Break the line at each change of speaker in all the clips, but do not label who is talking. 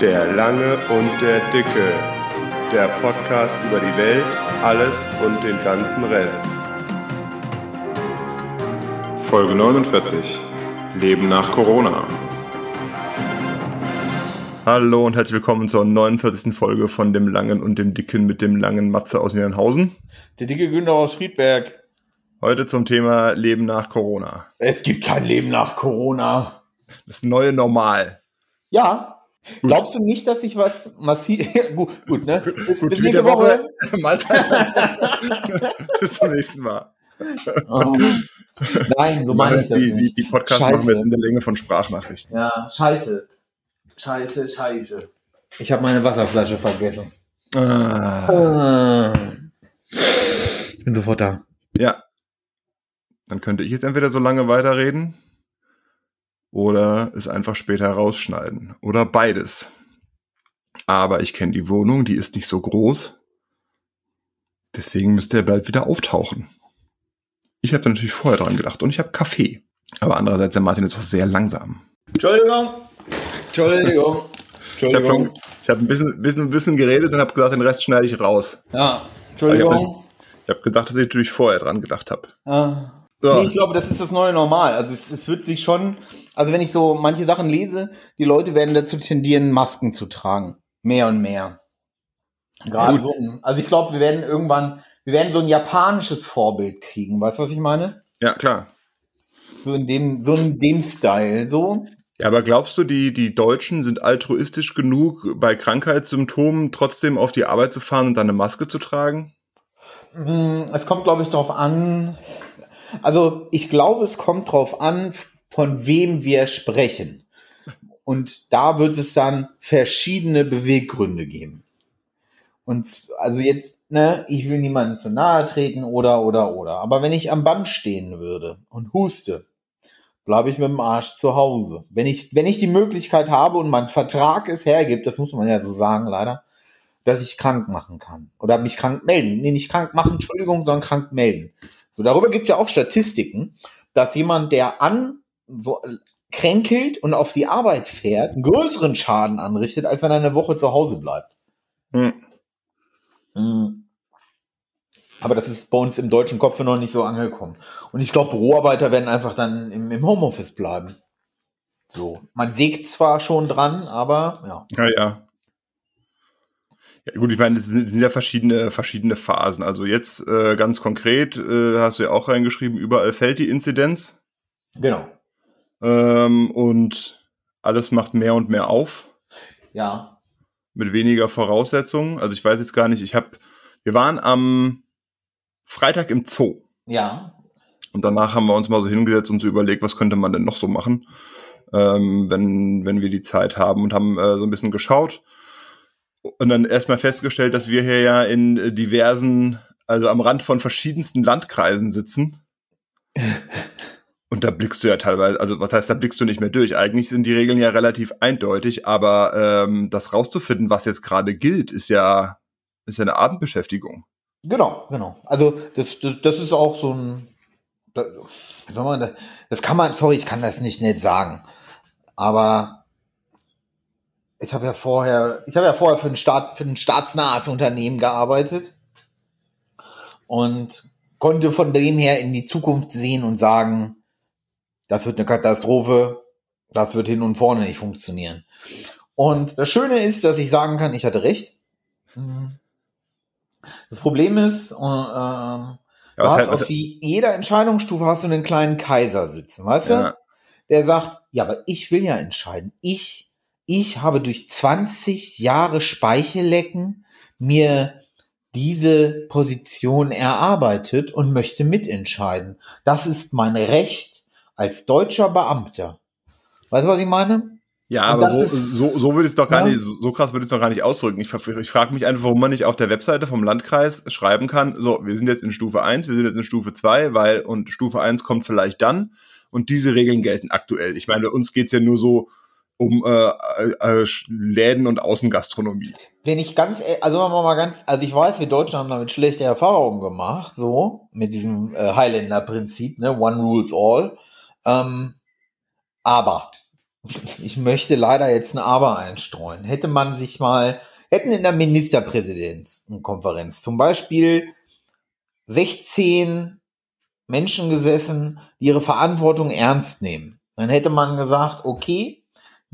Der Lange und der Dicke. Der Podcast über die Welt, alles und den ganzen Rest.
Folge 49. Leben nach Corona.
Hallo und herzlich willkommen zur 49. Folge von dem Langen und dem Dicken mit dem langen Matze aus Niedernhausen.
Der dicke Günther aus Friedberg.
Heute zum Thema Leben nach Corona.
Es gibt kein Leben nach Corona.
Das neue Normal.
Ja. Gut. Glaubst du nicht, dass sich was massiv. gut, gut, ne?
Bis, gut, bis nächste Woche. Woche. bis zum nächsten Mal.
Oh. Nein, so meine ich das
die,
nicht.
Die, die Podcasts
Scheiße.
machen wir jetzt in der Länge von Sprachnachrichten.
Ja, scheiße. Scheiße, scheiße. Ich habe meine Wasserflasche vergessen.
Ah.
Ich bin sofort da.
Ja. Dann könnte ich jetzt entweder so lange weiterreden oder es einfach später rausschneiden. Oder beides. Aber ich kenne die Wohnung, die ist nicht so groß. Deswegen müsste er bald wieder auftauchen. Ich habe da natürlich vorher dran gedacht und ich habe Kaffee. Aber andererseits, der Martin ist auch sehr langsam.
Entschuldigung. Entschuldigung.
Ich habe
Entschuldigung.
hab ein, bisschen, bisschen, ein bisschen geredet und habe gesagt, den Rest schneide ich raus.
Ja, Entschuldigung.
Ich habe gedacht, dass ich natürlich vorher dran gedacht habe.
Ah.
So.
Nee, ich glaube, das ist das neue Normal. Also es, es wird sich schon, also wenn ich so manche Sachen lese, die Leute werden dazu tendieren, Masken zu tragen. Mehr und mehr. Gerade
Ja,
so. Also ich glaube, wir werden irgendwann, wir werden so ein japanisches Vorbild kriegen. Weißt du, was ich meine?
Ja, klar.
So in dem, so in dem Style. So.
Ja, aber glaubst du, die, die Deutschen sind altruistisch genug, bei Krankheitssymptomen trotzdem auf die Arbeit zu fahren und dann eine Maske zu tragen?
Mm, Es kommt, glaube ich, darauf an. Also ich glaube, es kommt darauf an, von wem wir sprechen. Und da wird es dann verschiedene Beweggründe geben. Und also jetzt, ne, ich will niemandem zu nahe treten oder, oder, oder. Aber wenn ich am Band stehen würde und huste, bleibe ich mit dem Arsch zu Hause. Wenn ich, wenn ich die Möglichkeit habe und mein Vertrag es hergibt, das muss man ja so sagen, leider, dass ich krank machen kann. Oder mich krank melden. Nee, nicht krank machen, Entschuldigung, sondern krank melden. So, darüber gibt es ja auch Statistiken, dass jemand, der an äh, kränkelt und auf die Arbeit fährt, einen größeren Schaden anrichtet, als wenn er eine Woche zu Hause bleibt.
Hm.
Mhm. Aber das ist bei uns im deutschen Kopf noch nicht so angekommen. Und ich glaube, Büroarbeiter werden einfach dann im, im Homeoffice bleiben. So. Man sägt zwar schon dran, aber ja.
Ja, ja. Ja, gut, ich meine, es sind, sind ja verschiedene, verschiedene Phasen. Also jetzt äh, ganz konkret, äh, hast du ja auch reingeschrieben, überall fällt die Inzidenz
Genau.
ähm, und alles macht mehr und mehr auf
Ja.
mit weniger Voraussetzungen. Also ich weiß jetzt gar nicht, ich habe, wir waren am Freitag im Zoo
Ja.
und danach haben wir uns mal so hingesetzt und so überlegt, was könnte man denn noch so machen, ähm, wenn, wenn wir die Zeit haben und haben äh, so ein bisschen geschaut und dann erstmal festgestellt, dass wir hier ja in äh, diversen, also am Rand von verschiedensten Landkreisen sitzen. Und da blickst du ja teilweise, also was heißt, da blickst du nicht mehr durch. Eigentlich sind die Regeln ja relativ eindeutig, aber ähm, das rauszufinden, was jetzt gerade gilt, ist ja, ist ja eine Abendbeschäftigung.
Genau, genau. Also das, das, das ist auch so ein, das, das kann man, sorry, ich kann das nicht nett sagen, aber ich habe ja vorher, ich habe ja vorher für ein, Staat, für ein staatsnahes Unternehmen gearbeitet und konnte von dem her in die Zukunft sehen und sagen, das wird eine Katastrophe, das wird hin und vorne nicht funktionieren. Und das Schöne ist, dass ich sagen kann, ich hatte recht. Mhm. Das Problem ist, äh, ähm,
Ja,
du hast
heißt-
auf jeder Entscheidungsstufe hast du einen kleinen Kaiser sitzen, weißt du?
Ja.
Der sagt, ja, aber ich will ja entscheiden. Ich, ich habe durch 20 Jahre Speichellecken mir diese Position erarbeitet und möchte mitentscheiden. Das ist mein Recht als deutscher Beamter. Weißt du, was ich meine?
Ja,
Und
aber so,
ist-
so, so würde ich es doch gar
Ja.
nicht, so krass würde ich es doch gar nicht ausdrücken. Ich, ich frage mich einfach, warum man nicht auf der Webseite vom Landkreis schreiben kann, so, wir sind jetzt in Stufe 1, wir sind jetzt in Stufe 2, weil, und Stufe 1 kommt vielleicht dann, und diese Regeln gelten aktuell. Ich meine, bei uns geht's ja nur so um äh, äh, äh, Läden und Außengastronomie.
Wenn ich ganz, e- also wenn man mal ganz, also ich weiß, wir Deutschen haben damit schlechte Erfahrungen gemacht, so, mit diesem äh, Highlander-Prinzip, ne, one rules all. Ähm, aber ich möchte leider jetzt ein Aber einstreuen. Hätte man sich mal, hätten in der Ministerpräsidentenkonferenz zum Beispiel 16 Menschen gesessen, die ihre Verantwortung ernst nehmen. Dann hätte man gesagt, okay,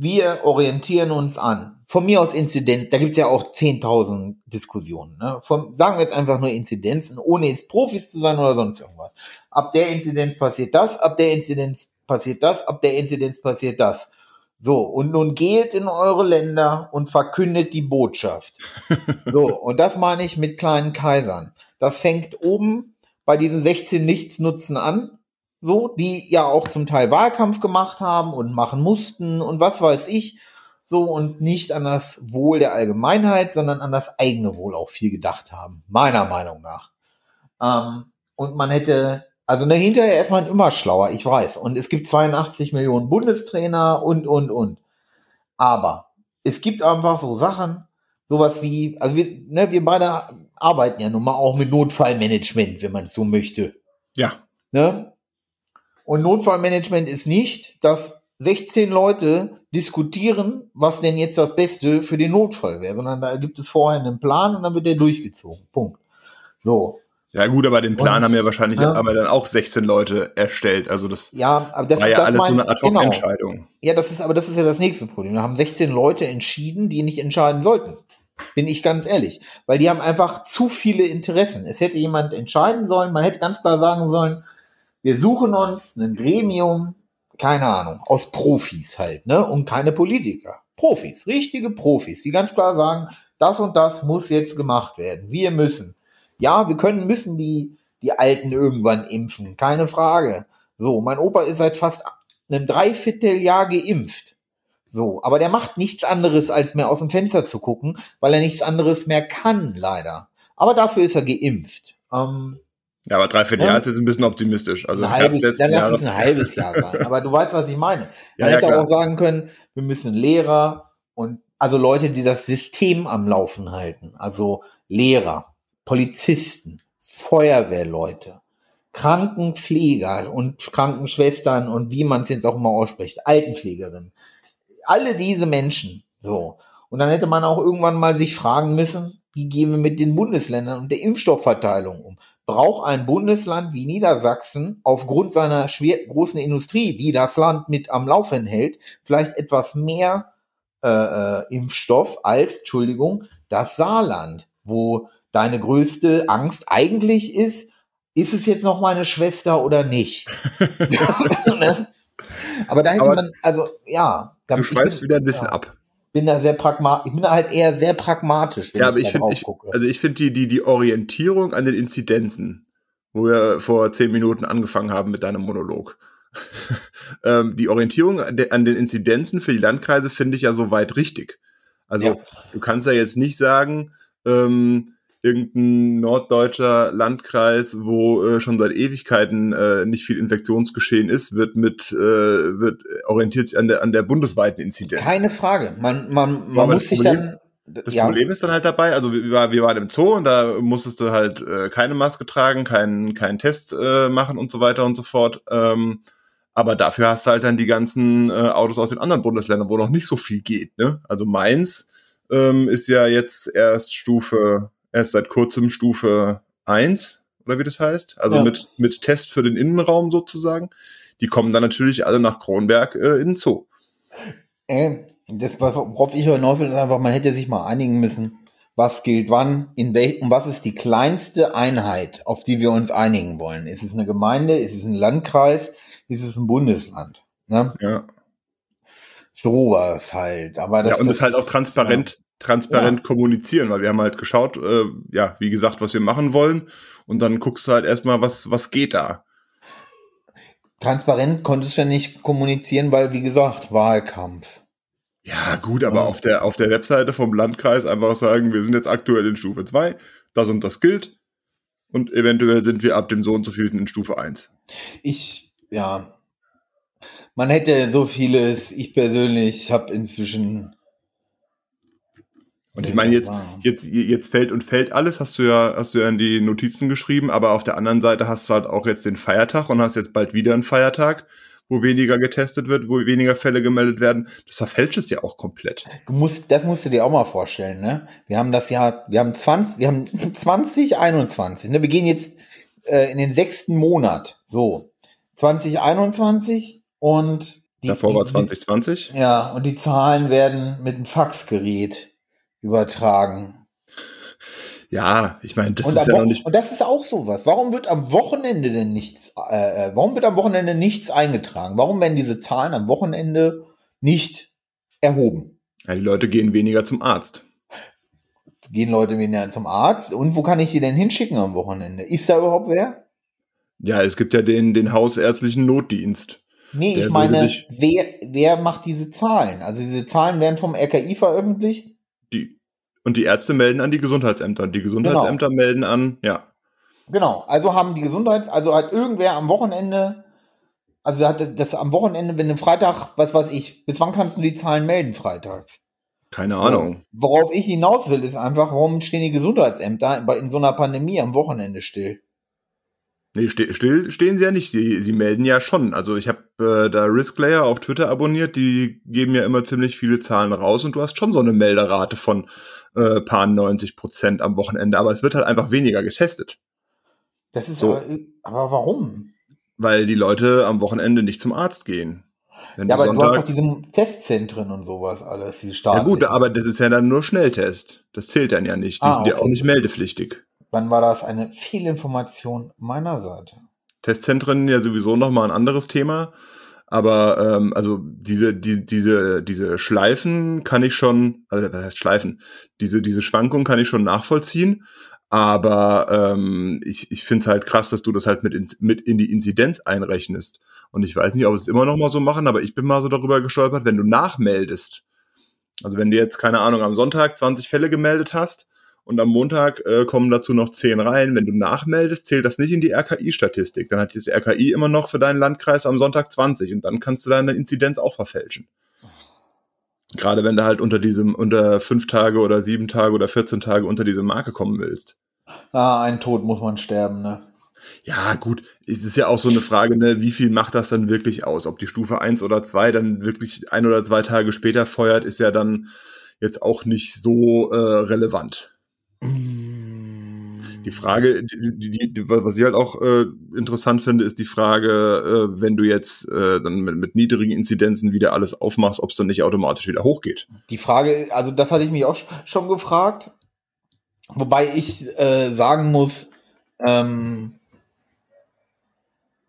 wir orientieren uns an. Von mir aus Inzidenz, da gibt's ja auch 10.000 Diskussionen. Ne? Von, sagen wir jetzt einfach nur Inzidenzen, ohne jetzt Profis zu sein oder sonst irgendwas. Ab der Inzidenz passiert das, ab der Inzidenz passiert das, ab der Inzidenz passiert das. So, und nun geht in eure Länder und verkündet die Botschaft. So, und das meine ich mit kleinen Kaisern. Das fängt oben bei diesen 16 Nichtsnutzen an, so, die ja auch zum Teil Wahlkampf gemacht haben und machen mussten und was weiß ich, so und nicht an das Wohl der Allgemeinheit, sondern an das eigene Wohl auch viel gedacht haben, meiner Meinung nach. Ähm, und man hätte, also ne, hinterher ist man immer schlauer, ich weiß. Und es gibt 82 Millionen Bundestrainer und, und, und. Aber es gibt einfach so Sachen, sowas wie, also wir, ne, wir beide arbeiten ja nun mal auch mit Notfallmanagement, wenn man es so möchte.
Ja.
Ne? Und Notfallmanagement ist nicht, dass 16 Leute diskutieren, was denn jetzt das Beste für den Notfall wäre, sondern da gibt es vorher einen Plan und dann wird der durchgezogen. Punkt. So.
Ja gut, aber den Plan
Und,
haben ja wahrscheinlich
ja.
aber dann auch 16 Leute erstellt. Also das
Ja, aber das,
war ja
das
alles so
mein-
eine
genau.
Ad-Hoc-Entscheidung.
Ja, das ist, aber das ist ja das nächste Problem. Da haben 16 Leute entschieden, die nicht entscheiden sollten. Bin ich ganz ehrlich. Weil die haben einfach zu viele Interessen. Es hätte jemand entscheiden sollen, man hätte ganz klar sagen sollen, wir suchen uns ein Gremium, keine Ahnung, aus Profis halt, ne? Und keine Politiker. Profis, richtige Profis, die ganz klar sagen, das und das muss jetzt gemacht werden. Wir müssen. Ja, wir können, müssen die, die Alten irgendwann impfen. Keine Frage. So, mein Opa ist seit fast einem Dreivierteljahr geimpft. So, aber der macht nichts anderes, als mehr aus dem Fenster zu gucken, weil er nichts anderes mehr kann, leider. Aber dafür ist er geimpft. Ähm,
Ja, aber dreiviertel
Ja.
Jahr ist jetzt ein bisschen optimistisch. Also
ein halbes, dann lass es ein halbes Jahr sein. Aber du weißt, was ich meine.
Ja,
Man
ja,
hätte
klar.
auch sagen können, wir müssen Lehrer und also Leute, die das System am Laufen halten. Also Lehrer, Polizisten, Feuerwehrleute, Krankenpfleger und Krankenschwestern und wie man es jetzt auch immer ausspricht, Altenpflegerinnen. Alle diese Menschen. So. Und dann hätte man auch irgendwann mal sich fragen müssen, wie gehen wir mit den Bundesländern und der Impfstoffverteilung um? Braucht ein Bundesland wie Niedersachsen aufgrund seiner schwer, großen Industrie, die das Land mit am Laufen hält, vielleicht etwas mehr äh, äh, Impfstoff als, Entschuldigung, das Saarland, wo deine größte Angst eigentlich ist, ist es jetzt noch meine Schwester oder nicht? Ne? Aber da hätte
Aber
man, also ja, da-
Du schweifst wieder ein bisschen
ja,
ab.
Bin da sehr pragmatisch, ich bin da halt eher sehr pragmatisch, wenn
Ja, aber
ich,
ich finde, also ich finde die, die, die Orientierung an den Inzidenzen, wo wir vor zehn Minuten angefangen haben mit deinem Monolog. ähm, die Orientierung an den Inzidenzen für die Landkreise finde ich ja soweit richtig. Also
Ja.
du kannst ja jetzt nicht sagen, ähm, irgendein norddeutscher Landkreis, wo äh, schon seit Ewigkeiten äh, nicht viel Infektionsgeschehen ist, wird mit äh, wird orientiert sich an der an der bundesweiten Inzidenz.
Keine Frage. Man, man, man muss
das
sich
Problem-
dann.
Das
ja,
Problem ist dann halt dabei, also wir, wir waren im Zoo und da musstest du halt äh, keine Maske tragen, keinen keinen Test äh, machen und so weiter und so fort. Ähm, aber dafür hast du halt dann die ganzen äh, Autos aus den anderen Bundesländern, wo noch nicht so viel geht. Ne? Also Mainz ähm, ist ja jetzt erst Stufe, erst seit kurzem Stufe 1, oder wie das heißt. Also
Ja.
mit, mit Test für den Innenraum sozusagen. Die kommen dann natürlich alle nach Kronberg äh, in den Zoo.
äh, das, worauf ich hinaus will, ist einfach, man hätte sich mal einigen müssen, was gilt wann, in wel und was ist die kleinste Einheit, auf die wir uns einigen wollen. Ist es eine Gemeinde, ist es ein Landkreis, ist es ein Bundesland? Ne?
Ja.
Sowas halt. Aber das,
ja, und
das
das halt auch transparent, transparent kommunizieren, weil wir haben halt geschaut, äh, ja, wie gesagt, was wir machen wollen. Und dann guckst du halt erstmal, was, was geht da.
Transparent konntest du ja nicht kommunizieren, weil, wie gesagt, Wahlkampf.
Ja, gut, aber
Ja.
auf der, auf der Webseite vom Landkreis einfach sagen, wir sind jetzt aktuell in Stufe 2, das und das gilt. Und eventuell sind wir ab dem so und so vielten in Stufe 1.
Ich, ja, man hätte so vieles, ich persönlich habe inzwischen.
Und ich meine, jetzt, jetzt, jetzt fällt und fällt alles, hast du ja, hast du ja in die Notizen geschrieben, aber auf der anderen Seite hast du halt auch jetzt den Feiertag und hast jetzt bald wieder einen Feiertag, wo weniger getestet wird, wo weniger Fälle gemeldet werden. Das verfälscht es ja auch komplett.
Du musst, das musst du dir auch mal vorstellen, ne? Wir haben das Jahr, wir haben 20, wir haben 2021, ne? Wir gehen jetzt äh, in den sechsten Monat, so. 2021 und
die, Davor war 2020.
Die, ja, und die Zahlen werden mit einem Faxgerät übertragen.
Ja, ich meine, das
und
ist ja noch nicht.
Und das ist auch sowas. Warum wird am Wochenende denn nichts, äh, äh, warum wird am Wochenende nichts eingetragen? Warum werden diese Zahlen am Wochenende nicht erhoben?
Ja, die Leute gehen weniger zum Arzt.
Gehen Leute weniger zum Arzt? Und wo kann ich die denn hinschicken am Wochenende? Ist da überhaupt wer?
Ja, es gibt ja den, den hausärztlichen Notdienst.
Nee, ich meine, wer, wer macht diese Zahlen? Also diese Zahlen werden vom RKI veröffentlicht?
Die und die Ärzte melden an die Gesundheitsämter. Die Gesundheitsämter genau. melden an, ja.
Genau, also haben die Gesundheits-, also hat irgendwer am Wochenende, also hat das am Wochenende, wenn du Freitag, was weiß ich, bis wann kannst du die Zahlen melden freitags?
Keine Ahnung.
Worauf ich hinaus will, ist einfach, warum stehen die Gesundheitsämter in so einer Pandemie am Wochenende still?
Nee, still stehen sie ja nicht. Sie, sie melden ja schon. Also ich habe äh, da Risklayer auf Twitter abonniert, die geben ja immer ziemlich viele Zahlen raus und du hast schon so eine Melderate von äh, paar 90 Prozent am Wochenende, aber es wird halt einfach weniger getestet.
Das ist so. aber, aber warum?
Weil die Leute am Wochenende nicht zum Arzt gehen.
Wenn ja, aber Sonntags, du hast doch diese Testzentren und sowas alles, diese
Ja gut, aber das ist ja dann nur Schnelltest. Das zählt dann ja nicht. Die ah, sind ja auch nicht meldepflichtig.
Wann war das eine Fehlinformation meiner Seite?
Testzentren ja sowieso nochmal ein anderes Thema. Aber ähm, also diese, die, diese, diese Schleifen kann ich schon, also was heißt Schleifen? Diese, diese Schwankung kann ich schon nachvollziehen. Aber ähm, ich, ich finde es halt krass, dass du das halt mit, in, mit in die Inzidenz einrechnest. Und ich weiß nicht, ob es immer noch mal so machen, aber ich bin mal so darüber gestolpert, wenn du nachmeldest. Also wenn du jetzt, keine Ahnung, am Sonntag 20 Fälle gemeldet hast und am Montag äh, kommen dazu noch zehn rein. Wenn du nachmeldest, zählt das nicht in die RKI-Statistik. Dann hat das RKI immer noch für deinen Landkreis am Sonntag 20 und dann kannst du deine Inzidenz auch verfälschen. Gerade wenn du halt unter diesem, unter fünf Tage oder sieben Tage oder 14 Tage unter diese Marke kommen willst.
Ah, ein Tod muss man sterben, ne?
Ja, gut, es ist ja auch so eine Frage, ne, wie viel macht das dann wirklich aus? Ob die Stufe eins oder zwei dann wirklich ein oder zwei Tage später feuert, ist ja dann jetzt auch nicht so äh, relevant. Die Frage, die, die, die, was ich halt auch äh, interessant finde, ist die Frage, äh, wenn du jetzt äh, dann mit, mit, niedrigen Inzidenzen wieder alles aufmachst, ob es dann nicht automatisch wieder hochgeht.
Die Frage, also das hatte ich mich auch schon gefragt, wobei ich äh, sagen muss, ähm,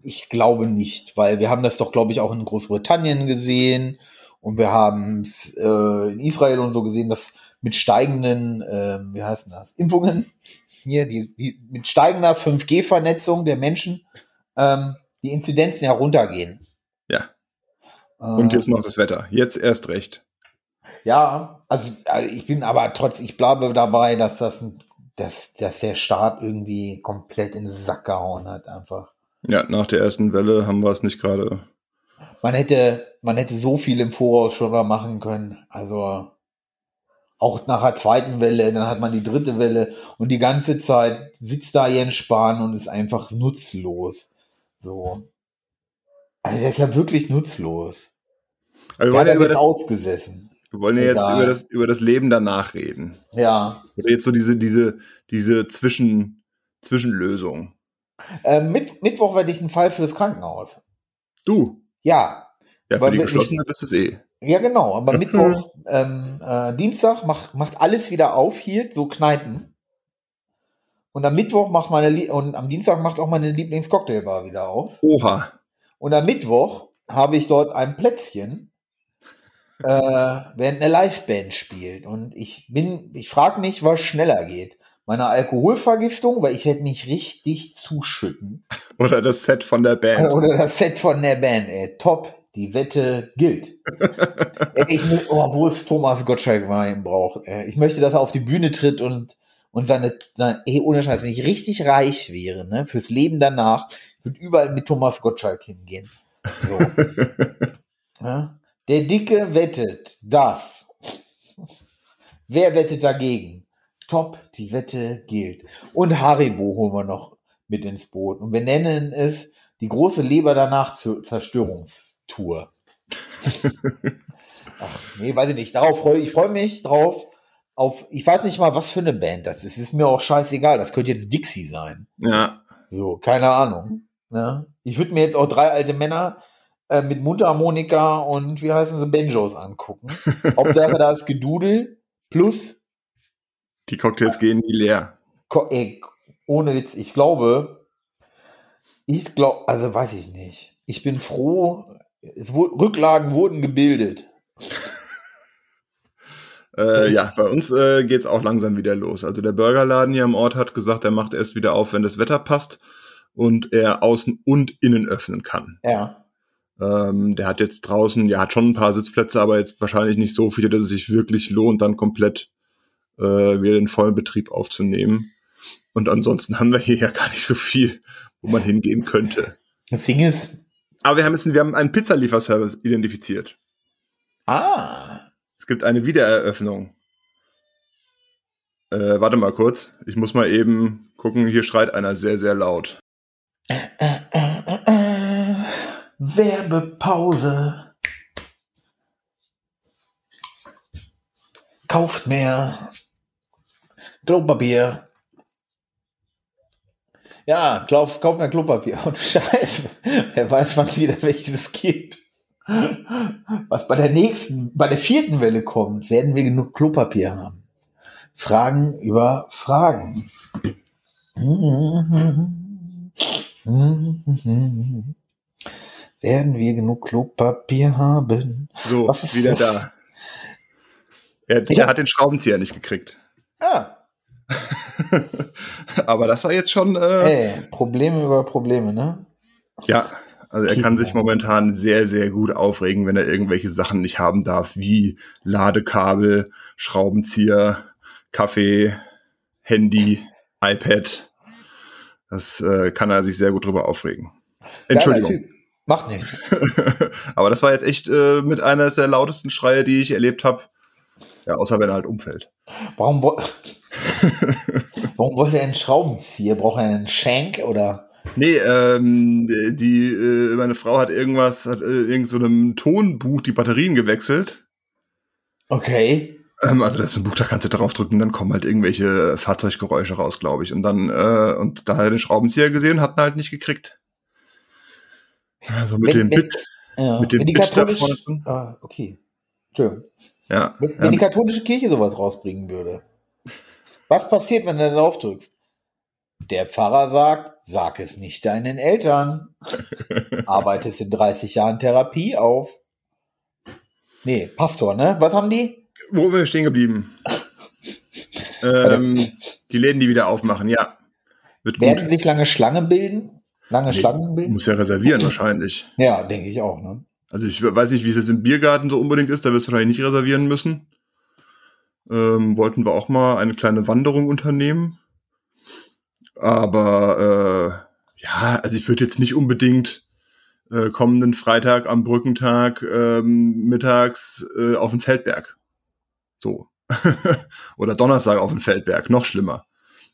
ich glaube nicht, weil wir haben das doch, glaube ich, auch in Großbritannien gesehen und wir haben es äh, in Israel und so gesehen, dass mit steigenden, äh, wie heißt das, Impfungen, hier, die, die mit steigender 5G-Vernetzung der Menschen, ähm, die Inzidenzen heruntergehen.
Ja. Und jetzt noch das Wetter. Jetzt erst recht.
Ja, also, also ich bin aber trotz, ich bleibe dabei, dass das dass, dass der Staat irgendwie komplett in den Sack gehauen hat, einfach.
Ja, nach der ersten Welle haben wir es nicht gerade.
Man hätte, man hätte so viel im Voraus schon mal machen können. Also, auch nach der zweiten Welle, dann hat man die dritte Welle und die ganze Zeit sitzt da Jens Spahn und ist einfach nutzlos. So. Also der ist ja wirklich nutzlos.
Aber wir wollen ja
über das ausgesessen.
Wir wollen ja jetzt über das, über das Leben danach reden.
Ja.
Oder jetzt so diese, diese, diese Zwischen, Zwischenlösung.
Äh, mit, Mittwoch werde ich ein Fall fürs Krankenhaus.
Du?
Ja.
Ja, für die Geschlossene bist es eh.
Ja, genau, aber Mittwoch, ähm, äh, Dienstag macht, macht alles wieder auf hier, so Kneipen. Und am Mittwoch macht meine Lie und am Dienstag macht auch meine Lieblingscocktailbar wieder auf.
Oha.
Und am Mittwoch habe ich dort ein Plätzchen, äh, während eine Liveband spielt. Und ich bin, ich frage mich, was schneller geht. Meine Alkoholvergiftung, weil ich werde mich richtig zuschütten.
Oder das Set von der Band.
Oder das Set von der Band, ey. Top die Wette gilt. ich, oh, wo ist Thomas Gottschalk Wein braucht? Ich möchte, dass er auf die Bühne tritt und, und seine, seine ey, ohne Scheiß, wenn ich richtig reich wäre, ne, fürs Leben danach, würde überall mit Thomas Gottschalk hingehen. So. ja? Der Dicke wettet, das. Wer wettet dagegen? Top, die Wette gilt. Und Haribo holen wir noch mit ins Boot. Und wir nennen es die große Leber danach zur Zerstörungs Tour. Ach, nee, weiß ich nicht. Darauf freue ich freue mich drauf. Auf, ich weiß nicht mal, was für eine Band das ist. Ist mir auch scheißegal. Das könnte jetzt Dixie sein.
Ja.
So, keine Ahnung. Ne? Ich würde mir jetzt auch drei alte Männer äh, mit Mundharmonika und wie heißen sie, Banjos angucken. Hauptsache da ist Gedudel plus,
Die Cocktails gehen nie leer.
Ey, ohne Witz, ich glaube, ich glaube, also weiß ich nicht. Ich bin froh, wurde, Rücklagen wurden gebildet.
Äh, ja, bei uns äh, geht's auch langsam wieder los. Also der Burgerladen hier am Ort hat gesagt, er macht erst wieder auf, wenn das Wetter passt und er außen und innen öffnen kann.
Ja.
Ähm, der hat jetzt draußen, ja, hat schon ein paar Sitzplätze, aber jetzt wahrscheinlich nicht so viele, dass es sich wirklich lohnt, dann komplett äh, wieder den vollen Betrieb aufzunehmen. Und ansonsten haben wir hier ja gar nicht so viel, wo man hingehen könnte.
Das Ding ist,
Aber wir haben jetzt, wir haben einen Pizzalieferservice identifiziert.
ah,
Es gibt eine Wiedereröffnung. Äh, warte mal kurz. Ich muss mal eben gucken. Hier schreit einer sehr, sehr laut.
äh, äh, äh, Werbepause. Kauft mehr Klopapier. Ja, kauf, kauf mehr Klopapier. Und Scheiße, wer weiß, wann es wieder welches gibt. Was bei der nächsten, bei der vierten Welle kommt, werden wir genug Klopapier haben. Fragen über Fragen. Werden wir genug Klopapier haben?
So,
Was ist
wieder
das?
da. Er, er hat den Schraubenzieher nicht gekriegt.
Ah,
Aber das war jetzt schon, äh,
ey, Probleme über Probleme, ne?
ja. Also er kann sich momentan sehr, sehr gut aufregen, wenn er irgendwelche Sachen nicht haben darf, wie Ladekabel, Schraubenzieher, Kaffee, Handy, iPad. Das äh, kann er sich sehr gut drüber aufregen. Entschuldigung.
Macht nichts.
Aber das war jetzt echt äh, mit einer der lautesten Schreie, die ich erlebt habe. Ja, außer wenn er halt umfällt.
Warum, Warum wollte er einen Schraubenzieher? Braucht er einen Shank oder?
Nee, ähm, die, äh, meine Frau hat irgendwas, hat äh, irgend so einem Tonbuch die Batterien gewechselt.
Okay.
Ähm, also das ist ein Buch, da kannst du draufdrücken, dann kommen halt irgendwelche Fahrzeuggeräusche raus, glaube ich. Und dann, äh, und da hat er den Schraubenzieher gesehen, hat ihn halt nicht gekriegt. Also mit
Wenn-
dem
wenn-
Bit,
Ja.
mit dem Bit da
katholische,
vorne.
ah, okay. Entschuldigung.
Ja.
Wenn, wenn
ja,
die katholische Kirche sowas rausbringen würde, was passiert, wenn du da drauf drückst? Der Pfarrer sagt, sag es nicht deinen Eltern. Arbeitest in 30 Jahren Therapie auf. Nee, Pastor, ne? Was haben die?
Wo sind wir stehen geblieben? ähm, die Läden, die wieder aufmachen, ja. Wird
Werden
gut.
sich lange Schlangen bilden? Lange
Nee,
Schlangen bilden?
Muss ja reservieren wahrscheinlich.
Ja, denke ich auch, ne?
Also ich weiß nicht, wie es jetzt im Biergarten so unbedingt ist, da wirst du wahrscheinlich nicht reservieren müssen. Ähm, wollten wir auch mal eine kleine Wanderung unternehmen. Aber äh, ja, also ich würde jetzt nicht unbedingt äh, kommenden Freitag am Brückentag ähm, mittags äh, auf den Feldberg. So. Oder Donnerstag auf den Feldberg, noch schlimmer.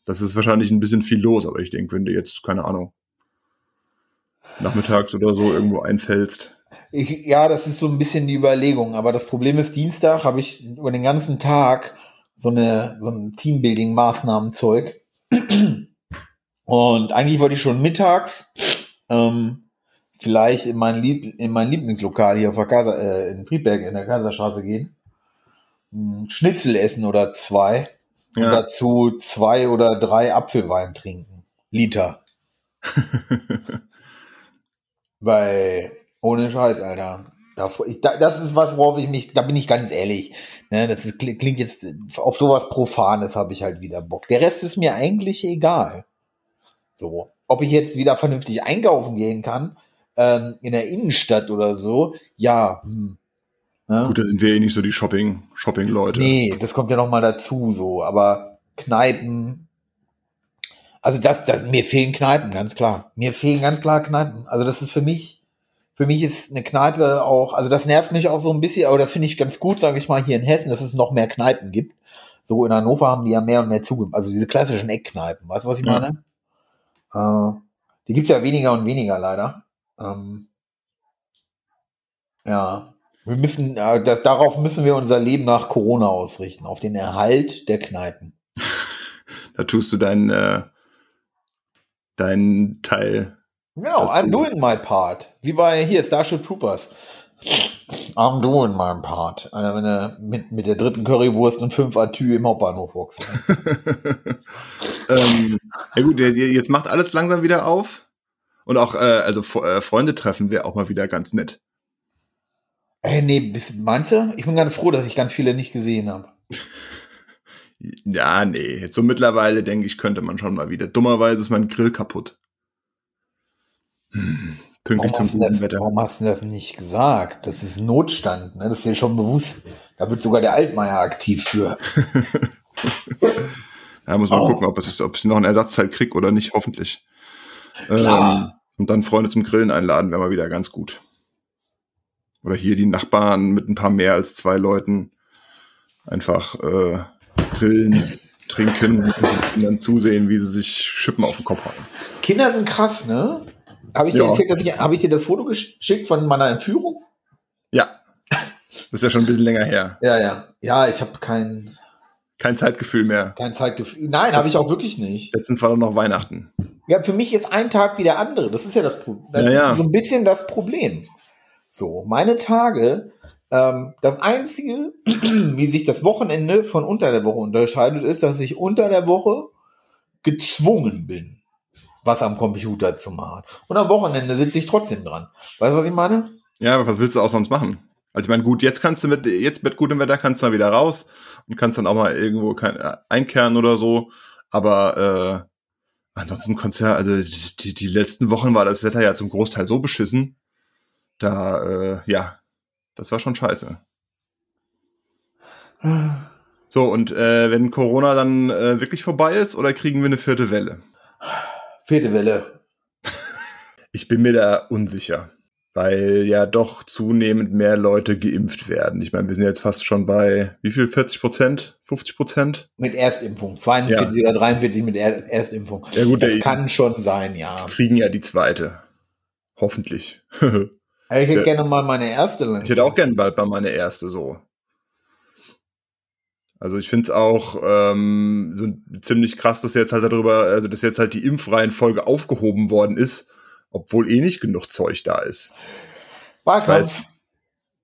Das ist wahrscheinlich ein bisschen viel los, aber ich denke, wenn du jetzt, keine Ahnung, nachmittags oder so irgendwo einfällst,
Ich, ja, das ist so ein bisschen die Überlegung. Aber das Problem ist, Dienstag habe ich über den ganzen Tag so eine so ein Teambuilding-Maßnahmen-Zeug. Und eigentlich wollte ich schon mittags ähm, vielleicht in mein, Lieb in mein Lieblingslokal hier auf der Kaiser, äh, in Friedberg in der Kaiserstraße gehen. Ein Schnitzel essen oder zwei. Und
Ja.
dazu zwei oder drei Apfelwein trinken. Liter. Weil, ohne Scheiß, Alter. Das ist was, worauf ich mich, da bin ich ganz ehrlich. Ne, das ist, klingt jetzt auf sowas Profanes habe ich halt wieder Bock. Der Rest ist mir eigentlich egal. So. Ob ich jetzt wieder vernünftig einkaufen gehen kann, ähm, in der Innenstadt oder so, ja. Hm. Ne?
Gut, da sind wir eh nicht so die Shopping, Shopping-Leute.
Nee, das kommt ja noch mal dazu, so. Aber Kneipen, also das, das, mir fehlen Kneipen, ganz klar. Mir fehlen ganz klar Kneipen. Also das ist für mich, für mich ist eine Kneipe auch, also das nervt mich auch so ein bisschen, aber das finde ich ganz gut, sage ich mal, hier in Hessen, dass es noch mehr Kneipen gibt. So in Hannover haben die ja mehr und mehr zugegeben. Also diese klassischen Eckkneipen, weißt du, was ich
Ja.
meine? Äh, die gibt's ja weniger und weniger leider. Ähm, Ja. Wir müssen, äh, das, darauf müssen wir unser Leben nach Corona ausrichten, auf den Erhalt der Kneipen.
Da tust du deinen, äh, deinen Teil.
Genau,
Dazu.
I'm doing my part. Wie bei hier, Starship Troopers. I'm doing my part. Einer, wenn er mit, mit der dritten Currywurst und fünf Atü im Hauptbahnhof wuchs.
ähm, ja gut, jetzt macht alles langsam wieder auf. Und auch, äh, also äh, Freunde treffen wäre auch mal wieder ganz nett.
Ey, nee, bis- meinst du? Ich bin ganz froh, dass ich ganz viele nicht gesehen habe.
Ja, nee, jetzt so mittlerweile denke ich, könnte man schon mal wieder. Dummerweise ist mein Grill kaputt. Pünktlich
Warum
zum guten
das,
Wetter.
warum hast du das nicht gesagt? Das ist Notstand, ne? Das ist dir schon bewusst. Da wird sogar der Altmaier aktiv für.
Ja, muss mal
Oh.
gucken, ob, es, ob ich noch ein Ersatzteil krieg oder nicht, hoffentlich. Ähm, und dann Freunde zum Grillen einladen, wäre mal wieder ganz gut. Oder hier die Nachbarn mit ein paar mehr als zwei Leuten einfach äh, grillen, trinken und Kindern zusehen, wie sie sich Schippen auf den Kopf hauen.
Kinder sind krass, ne? Habe ich dir
Ja.
erzählt, dass ich, habe ich dir das Foto geschickt von meiner Entführung?
Ja, das ist ja schon ein bisschen länger her.
Ja, ja. Ja, ich habe kein,
Kein Zeitgefühl mehr.
kein Zeitgefühl. Nein, habe ich auch wirklich nicht.
Letztens war doch noch Weihnachten.
Ja, für mich ist ein Tag wie der andere. Das ist ja das Problem. Das
Ja,
ist
ja.
so ein bisschen das Problem. So, meine Tage, ähm, das Einzige, wie sich das Wochenende von unter der Woche unterscheidet, ist, dass ich unter der Woche gezwungen bin, was am Computer zu machen. Und am Wochenende sitze ich trotzdem dran. Weißt du, was ich meine?
Ja, aber was willst du auch sonst machen? Also ich meine, gut, jetzt kannst du mit, jetzt mit gutem Wetter kannst du mal wieder raus und kannst dann auch mal irgendwo kein, äh, einkehren oder so. Aber äh, ansonsten ja, also die, die, die letzten Wochen war das Wetter ja zum Großteil so beschissen. Da, äh, ja, das war schon scheiße. So, und äh, wenn Corona dann äh, wirklich vorbei ist, oder kriegen wir eine vierte Welle?
Vierte Welle.
Ich bin mir da unsicher, weil ja doch zunehmend mehr Leute geimpft werden. Ich meine, wir sind jetzt fast schon bei wie viel? 40 Prozent? 50 Prozent?
Mit Erstimpfung. 42 oder 43 mit er Erstimpfung.
Ja gut,
Das kann schon sein, ja.
kriegen ja die zweite. Hoffentlich. ich
Ich hätte
Ja.
gerne mal meine erste Lanze.
hätte auch gern bald mal meine erste so. Also ich finde es auch ähm, so ziemlich krass, dass jetzt halt darüber, also dass jetzt halt die Impfreihenfolge aufgehoben worden ist, obwohl eh nicht genug Zeug da ist.
Wahlkampf.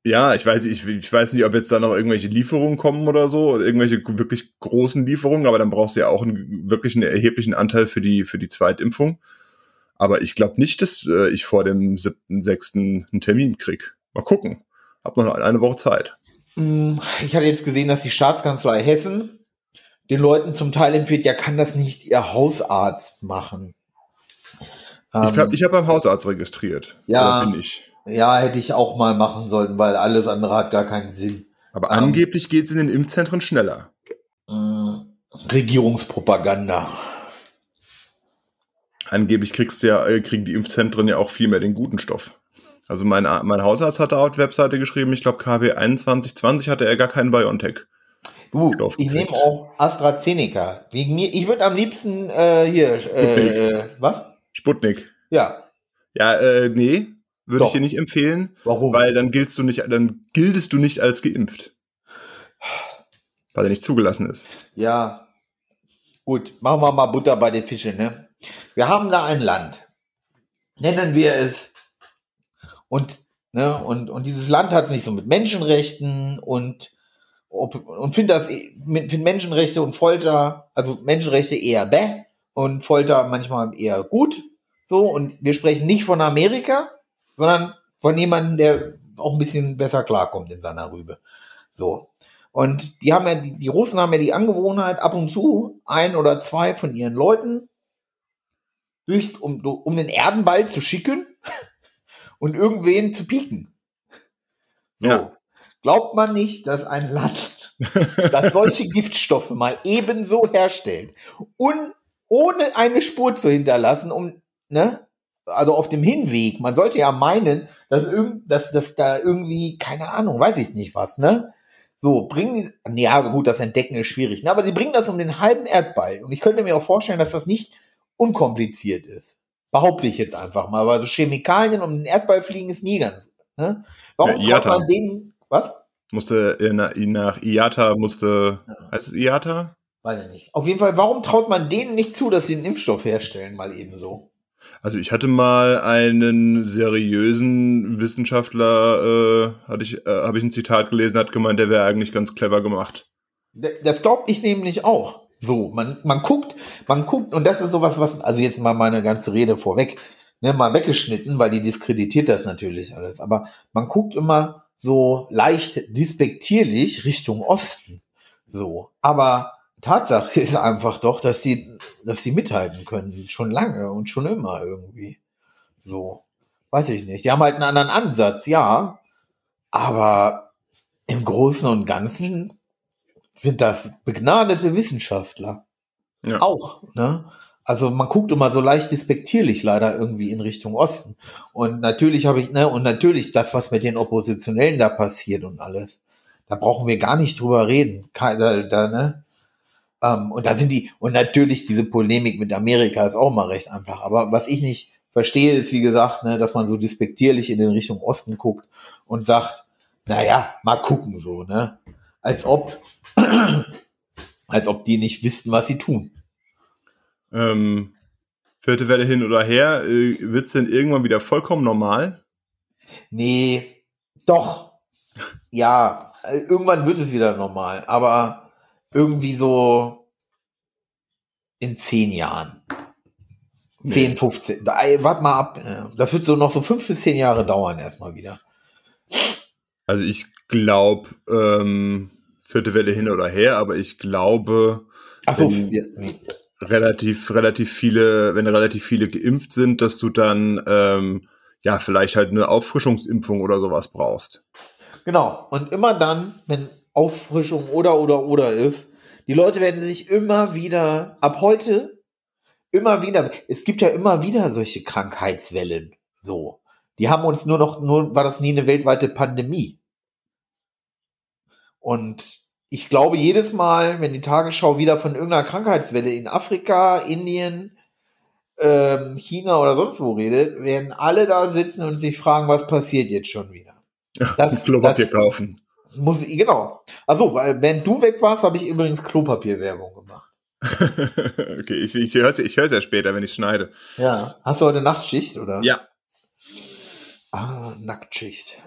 Ja, ich weiß, ich, ich weiß nicht, ob jetzt da noch irgendwelche Lieferungen kommen oder so, oder irgendwelche wirklich großen Lieferungen, aber dann brauchst du ja auch einen, wirklich einen erheblichen Anteil für die, für die Zweitimpfung. Aber ich glaube nicht, dass äh, ich vor dem 7.6. einen Termin krieg. Mal gucken. Hab noch eine Woche Zeit.
Mm, Ich hatte jetzt gesehen, dass die Staatskanzlei Hessen den Leuten zum Teil empfiehlt, ja, kann das nicht ihr Hausarzt machen.
ich
Ähm,
habe ich hab beim Hausarzt registriert.
Ja.
Oder bin ich.
ja, hätte ich auch mal machen sollten, weil alles andere hat gar keinen Sinn.
Aber
Ähm.
angeblich geht's in den Impfzentren schneller.
Mm, Regierungspropaganda.
Angeblich kriegst ja, äh, kriegen die Impfzentren ja auch viel mehr den guten Stoff. Also mein, mein Hausarzt hat da auf die Webseite geschrieben, ich glaube KW 2120 hatte er gar keinen BioNTech.
Du, ich nehme auch AstraZeneca. Wegen mir, ich würde am liebsten äh, hier, äh, was?
Sputnik.
Ja,
Ja, äh, nee, würde ich dir nicht empfehlen,
warum?
weil dann giltst du nicht, dann giltest du nicht als geimpft. Weil er nicht zugelassen ist.
Ja, gut, machen wir mal Butter bei den Fischen, ne? Wir haben da ein Land. Nennen wir es. Und, ne, und, und dieses Land hat es nicht so mit Menschenrechten und, und finde das, eh- mit find Menschenrechte und Folter, also Menschenrechte eher bäh und Folter manchmal eher gut. So, und wir sprechen nicht von Amerika, sondern von jemandem, der auch ein bisschen besser klarkommt in seiner Rübe. So. Und die haben ja, die Russen haben ja die Angewohnheit, ab und zu ein oder zwei von ihren Leuten durch, um, um den Erdenball zu schicken und irgendwen zu pieken. So.
Ja.
Glaubt man nicht, dass ein Land, das solche Giftstoffe mal ebenso herstellt und ohne eine Spur zu hinterlassen, um, ne, also auf dem Hinweg, man sollte ja meinen, dass irgend, dass, dass da irgendwie, keine Ahnung, weiß ich nicht was, ne? So, bringen, nee, ja, gut, das Entdecken ist schwierig, ne? aber sie bringen das um den halben Erdball. Und ich könnte mir auch vorstellen, dass das nicht unkompliziert ist. Behaupte ich jetzt einfach mal, weil so Chemikalien um den Erdball fliegen ist nie ganz Ne? Warum
Ja,
traut
IATA.
man denen, was?
Musste in, nach IATA musste, heißt es IATA?
Weiß ich nicht. Auf jeden Fall, warum traut man denen nicht zu, dass sie einen Impfstoff herstellen, mal eben so?
Also ich hatte mal einen seriösen Wissenschaftler, äh, hatte ich, äh, habe ich ein Zitat gelesen, hat gemeint, der wäre eigentlich ganz clever gemacht.
Das glaube ich nämlich auch. So, man, man guckt, man guckt, und das ist sowas, was, also jetzt mal meine ganze Rede vorweg, ne, mal weggeschnitten, weil die diskreditiert das natürlich alles. Aber man guckt immer so leicht dispektierlich Richtung Osten. So. Aber Tatsache ist einfach doch, dass die, dass die mithalten können. Schon lange und schon immer irgendwie. So. Weiß ich nicht. Die haben halt einen anderen Ansatz, ja. Aber im Großen und Ganzen sind das begnadete Wissenschaftler.
Ja.
Auch, ne? Also man guckt immer so leicht despektierlich leider irgendwie in Richtung Osten. Und natürlich habe ich, ne, und natürlich das, was mit den Oppositionellen da passiert und alles. Da brauchen wir gar nicht drüber reden. Da, da, ne? Ähm, und da sind die, und natürlich diese Polemik mit Amerika ist auch mal recht einfach. Aber was ich nicht verstehe, ist, wie gesagt, ne, dass man so despektierlich in den Richtung Osten guckt und sagt, naja, mal gucken so, ne? Als ob, als ob die nicht wüssten, was sie tun.
Ähm, vierte Welle hin oder her, äh, wird's denn irgendwann wieder vollkommen normal?
Nee, doch. Ja, äh, irgendwann wird es wieder normal, aber irgendwie so in zehn Jahren.
Nee.
10, 15. Da, ey, Wart mal ab. äh, Das wird so noch so fünf bis zehn Jahre dauern erstmal wieder.
Also ich glaube, ähm, vierte Welle hin oder her, aber ich glaube,
so,
Wenn- relativ, relativ viele, wenn relativ viele geimpft sind, dass du dann ähm, ja vielleicht halt eine Auffrischungsimpfung oder sowas brauchst.
Genau. Und immer dann, wenn Auffrischung oder oder oder ist, die Leute werden sich immer wieder, ab heute, immer wieder, es gibt ja immer wieder solche Krankheitswellen. So. Die haben uns nur noch, nur war das nie eine weltweite Pandemie. Und ich glaube, jedes Mal, wenn die Tagesschau wieder von irgendeiner Krankheitswelle in Afrika, Indien, ähm, China oder sonst wo redet, werden alle da sitzen und sich fragen, was passiert jetzt schon wieder. Das-
Klopapier
das-
kaufen.
Muss ich, genau. Also, weil, wenn du weg warst, habe ich übrigens Klopapierwerbung gemacht.
okay, ich, ich höre es ich hör's ja später, wenn ich schneide.
Ja. Hast du heute Nachtschicht, oder?
Ja.
Ah, Nacktschicht.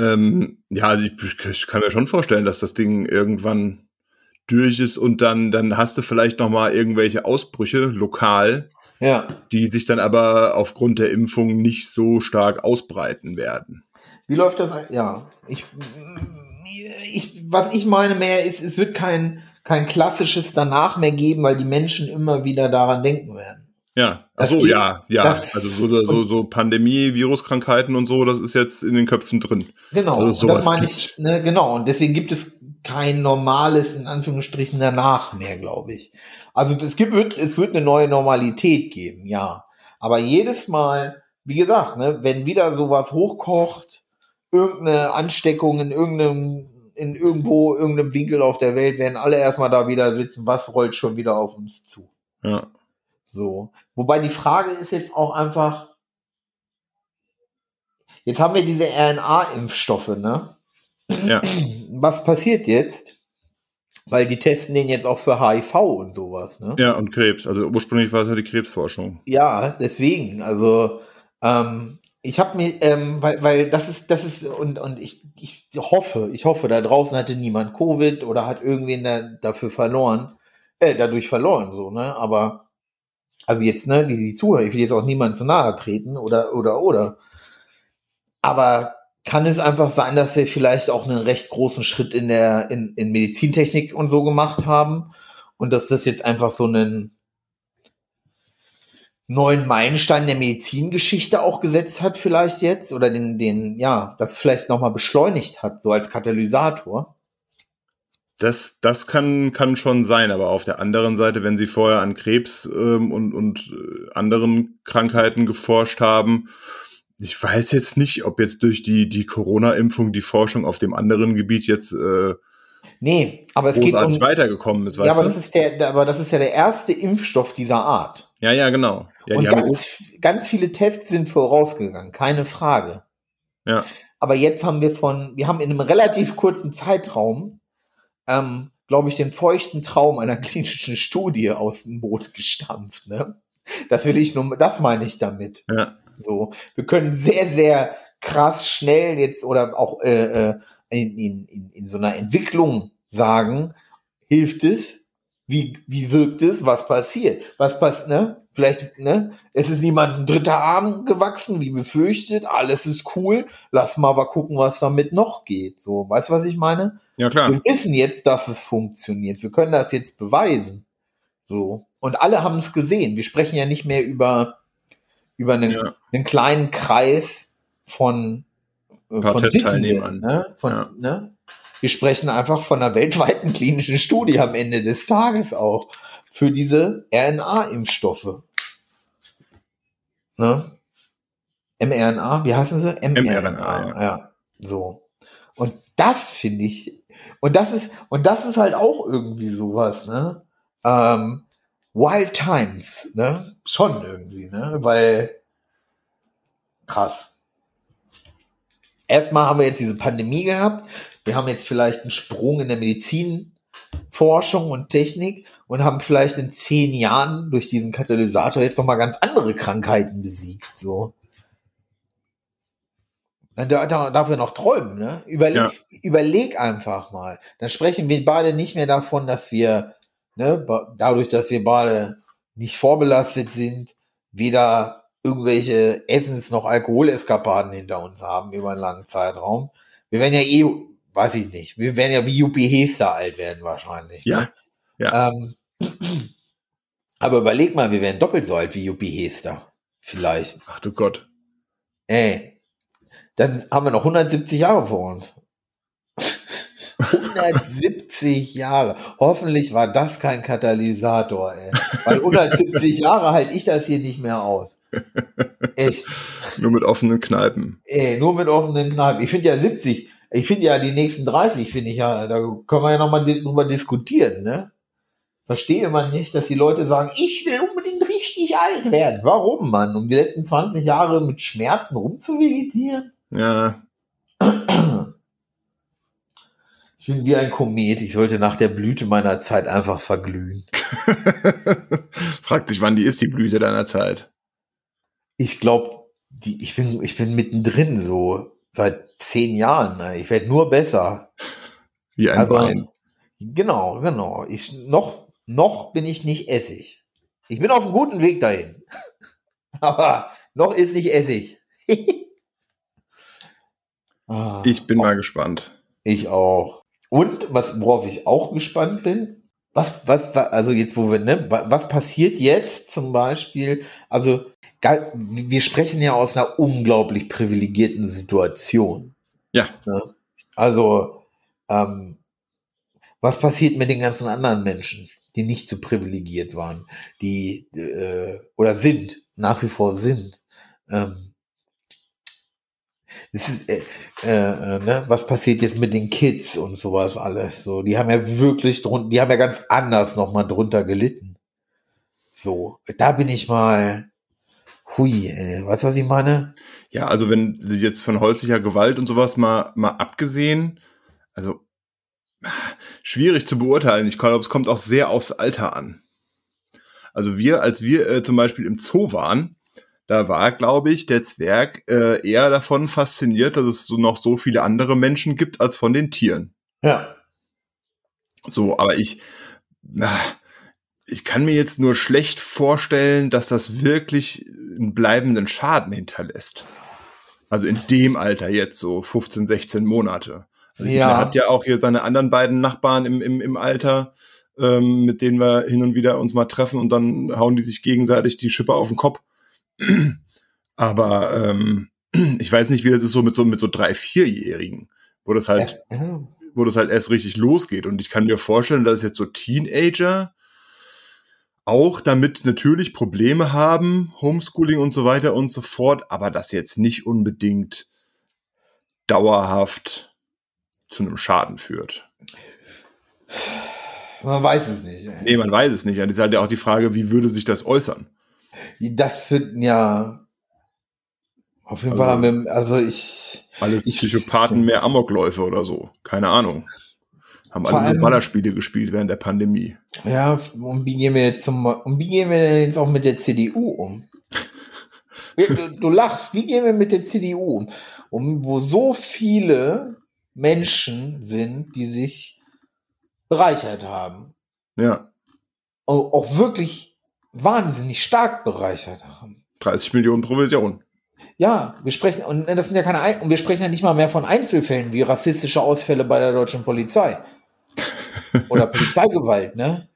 Ähm, ja, also ich, ich kann mir schon vorstellen, dass das Ding irgendwann durch ist und dann, dann hast du vielleicht noch mal irgendwelche Ausbrüche lokal,
Ja.
die sich dann aber aufgrund der Impfung nicht so stark ausbreiten werden.
Wie läuft das? Ja. Ich, ich, was ich meine mehr ist, es wird kein, kein klassisches danach mehr geben, weil die Menschen immer wieder daran denken werden.
Ja, ach so, ja, ja. also so, so, so Pandemie, Viruskrankheiten und so, das ist jetzt in den Köpfen drin.
Genau,
Also
das meine ich, ne, genau, und deswegen gibt es kein normales, in Anführungsstrichen, danach mehr, glaube ich. Also es gibt, wird, es wird eine neue Normalität geben, ja. Aber jedes Mal, wie gesagt, ne, wenn wieder sowas hochkocht, irgendeine Ansteckung in irgendeinem, in irgendwo, irgendeinem Winkel auf der Welt, werden alle erstmal da wieder sitzen, was rollt schon wieder auf uns zu.
Ja.
So. Wobei die Frage ist jetzt auch einfach, jetzt haben wir diese RNA-Impfstoffe, ne?
Ja.
Was passiert jetzt? Weil die testen den jetzt auch für HIV und sowas, ne?
ja, und Krebs. Also ursprünglich war es ja die Krebsforschung.
Ja, deswegen, also ähm, ich habe mir, ähm, weil, weil das ist, das ist, und, und ich, ich hoffe, ich hoffe, da draußen hatte niemand Covid oder hat irgendwen da, dafür verloren, äh, dadurch verloren, so, ne? Aber, also jetzt, ne, die, die Zuhörer, ich will jetzt auch niemand zu nahe treten oder, oder, oder. Aber kann es einfach sein, dass wir vielleicht auch einen recht großen Schritt in der, in, in Medizintechnik und so gemacht haben und dass das jetzt einfach so einen, neuen Meilenstein der Medizingeschichte auch gesetzt hat, vielleicht jetzt, oder den, den, ja, das vielleicht nochmal beschleunigt hat, so als Katalysator.
Das, das kann, kann schon sein, aber auf der anderen Seite, wenn sie vorher an Krebs ähm, und, und äh, anderen Krankheiten geforscht haben, ich weiß jetzt nicht, ob jetzt durch die, die Corona-Impfung die Forschung auf dem anderen Gebiet jetzt äh,
Nee, aber es geht
großartig
um,
weitergekommen ist,
ja, aber
du?
das ist der, aber das ist ja der erste Impfstoff dieser Art.
ja, ja, genau. Ja,
und ganz, ganz viele Tests sind vorausgegangen, keine Frage.
Ja.
Aber jetzt haben wir von, wir haben in einem relativ kurzen Zeitraum, ähm, glaube ich, den feuchten Traum einer klinischen Studie aus dem Boot gestampft. Ne? Das will ich nur, das meine ich damit.
Ja.
So, wir können sehr, sehr krass schnell jetzt oder auch äh, äh, in, in, in, in so einer Entwicklung sagen, hilft es, wie, wie wirkt es, was passiert, was passiert, ne? Vielleicht, ne? Es ist niemand ein dritter Arm gewachsen, wie befürchtet, alles ist cool, lass mal aber gucken, was damit noch geht. So, weißt du, was ich meine?
Ja, klar.
Wir wissen jetzt, dass es funktioniert. Wir können das jetzt beweisen. So. Und alle haben es gesehen. Wir sprechen ja nicht mehr über, über einen,
Ja.
einen kleinen Kreis von, äh, von. Wissenden, ne? Von,
Ja.
ne? Wir sprechen einfach von einer weltweiten klinischen Studie am Ende des Tages auch für diese RNA-Impfstoffe. Ne? mRNA, wie heißen sie?
mRNA, ja.
ja. So. Und das finde ich, und das ist, und das ist halt auch irgendwie sowas, ne? Ähm, Wild Times, ne? Schon irgendwie, ne? Weil, krass. Erstmal haben wir jetzt diese Pandemie gehabt. Wir haben jetzt vielleicht einen Sprung in der Medizinforschung und Technik und haben vielleicht in zehn Jahren durch diesen Katalysator jetzt nochmal ganz andere Krankheiten besiegt, so. Dann da, da, darf er noch träumen, ne? Überleg,
Ja.
überleg einfach mal. Dann sprechen wir beide nicht mehr davon, dass wir, ne, dadurch, dass wir beide nicht vorbelastet sind, weder irgendwelche Essens- noch Alkoholeskapaden hinter uns haben über einen langen Zeitraum. Wir werden ja eh, weiß ich nicht, wir werden ja wie Juppie Hester alt werden wahrscheinlich.
Ja.
Ne?
Ja.
Ähm, aber überleg mal, wir werden doppelt so alt wie Juppie Hester. Vielleicht.
Ach du Gott.
Ey, dann haben wir noch 170 Jahre vor uns. 170 Jahre. Hoffentlich war das kein Katalysator, ey. Weil 170 Jahre halte ich das hier nicht mehr aus. Echt.
Nur mit offenen Kneipen.
Ey, nur mit offenen Kneipen. Ich finde ja 70, ich finde ja die nächsten 30, finde ich ja, da können wir ja nochmal drüber diskutieren, ne? Verstehe man nicht, dass die Leute sagen, ich will unbedingt richtig alt werden. Warum, Mann? Um die letzten 20 Jahre mit Schmerzen rumzuvegetieren?
Ja.
Ich bin wie ein Komet. Ich sollte nach der Blüte meiner Zeit einfach verglühen.
Frag dich, wann die ist, die Blüte deiner Zeit.
Ich glaube, ich bin, ich bin mittendrin so seit zehn Jahren. Ne? Ich werde nur besser.
Wie ein
Also,
Wein.
Genau, genau. Ich, noch, noch bin ich nicht Essig. Ich bin auf einem guten Weg dahin. Aber noch ist nicht Essig. Ah,
Ich bin mal gespannt.
ich auch. Und was, worauf ich auch gespannt bin, was, was, wa- also jetzt, wo wir, ne, wa- was passiert jetzt zum Beispiel? Also, wir sprechen ja aus einer unglaublich privilegierten Situation.
Ja.
Ne? Also, ähm, was passiert mit den ganzen anderen Menschen, die nicht so privilegiert waren, die äh, oder sind, nach wie vor sind? Ähm, ist, äh, äh, äh, ne? was passiert jetzt mit den Kids und sowas alles? So, die haben ja wirklich drunter, die haben ja ganz anders nochmal drunter gelitten. So, da bin ich mal, hui, ey, weißt du, was ich meine?
Ja, also wenn jetzt von häuslicher Gewalt und sowas mal, mal abgesehen, also schwierig zu beurteilen. Ich glaube, es kommt auch sehr aufs Alter an. Also wir, als wir äh, zum Beispiel im Zoo waren, da war, glaube ich, der Zwerg äh, eher davon fasziniert, dass es so noch so viele andere Menschen gibt als von den Tieren.
Ja.
So, aber ich, na, ich kann mir jetzt nur schlecht vorstellen, dass das wirklich einen bleibenden Schaden hinterlässt. Also in dem Alter jetzt so 15, 16 Monate. Also
Ja.
Er hat ja auch hier seine anderen beiden Nachbarn im, im, im Alter, ähm, mit denen wir hin und wieder uns mal treffen und dann hauen die sich gegenseitig die Schippe auf den Kopf. Aber ähm, ich weiß nicht, wie das ist so mit so mit so drei, vierjährigen, wo das halt wo das halt erst richtig losgeht. Und ich kann mir vorstellen, dass jetzt so Teenager auch damit natürlich Probleme haben, Homeschooling und so weiter und so fort, aber das jetzt nicht unbedingt dauerhaft zu einem Schaden führt.
Man weiß es nicht. ey.
Nee, man weiß es nicht. Das ist halt ja auch die Frage, wie würde sich das äußern?
Das finden ja, Auf jeden Fall haben wir, also ich.
Alle
ich,
Psychopathen mehr Amokläufe oder so. Keine Ahnung. Haben
Vor
alle so
allem-
Ballerspiele gespielt während der Pandemie.
Ja, und wie gehen wir jetzt zum, und wie gehen wir denn jetzt auch mit der CDU um? Du, du lachst, wie gehen wir mit der CDU um? um? Wo so viele Menschen sind, die sich bereichert haben.
Ja.
Auch auch wirklich wahnsinnig stark bereichert haben.
30 Millionen Provision.
Ja, wir sprechen, und das sind ja keine, Ein- und wir sprechen ja nicht mal mehr von Einzelfällen wie rassistische Ausfälle bei der deutschen Polizei. Oder Polizeigewalt, ne?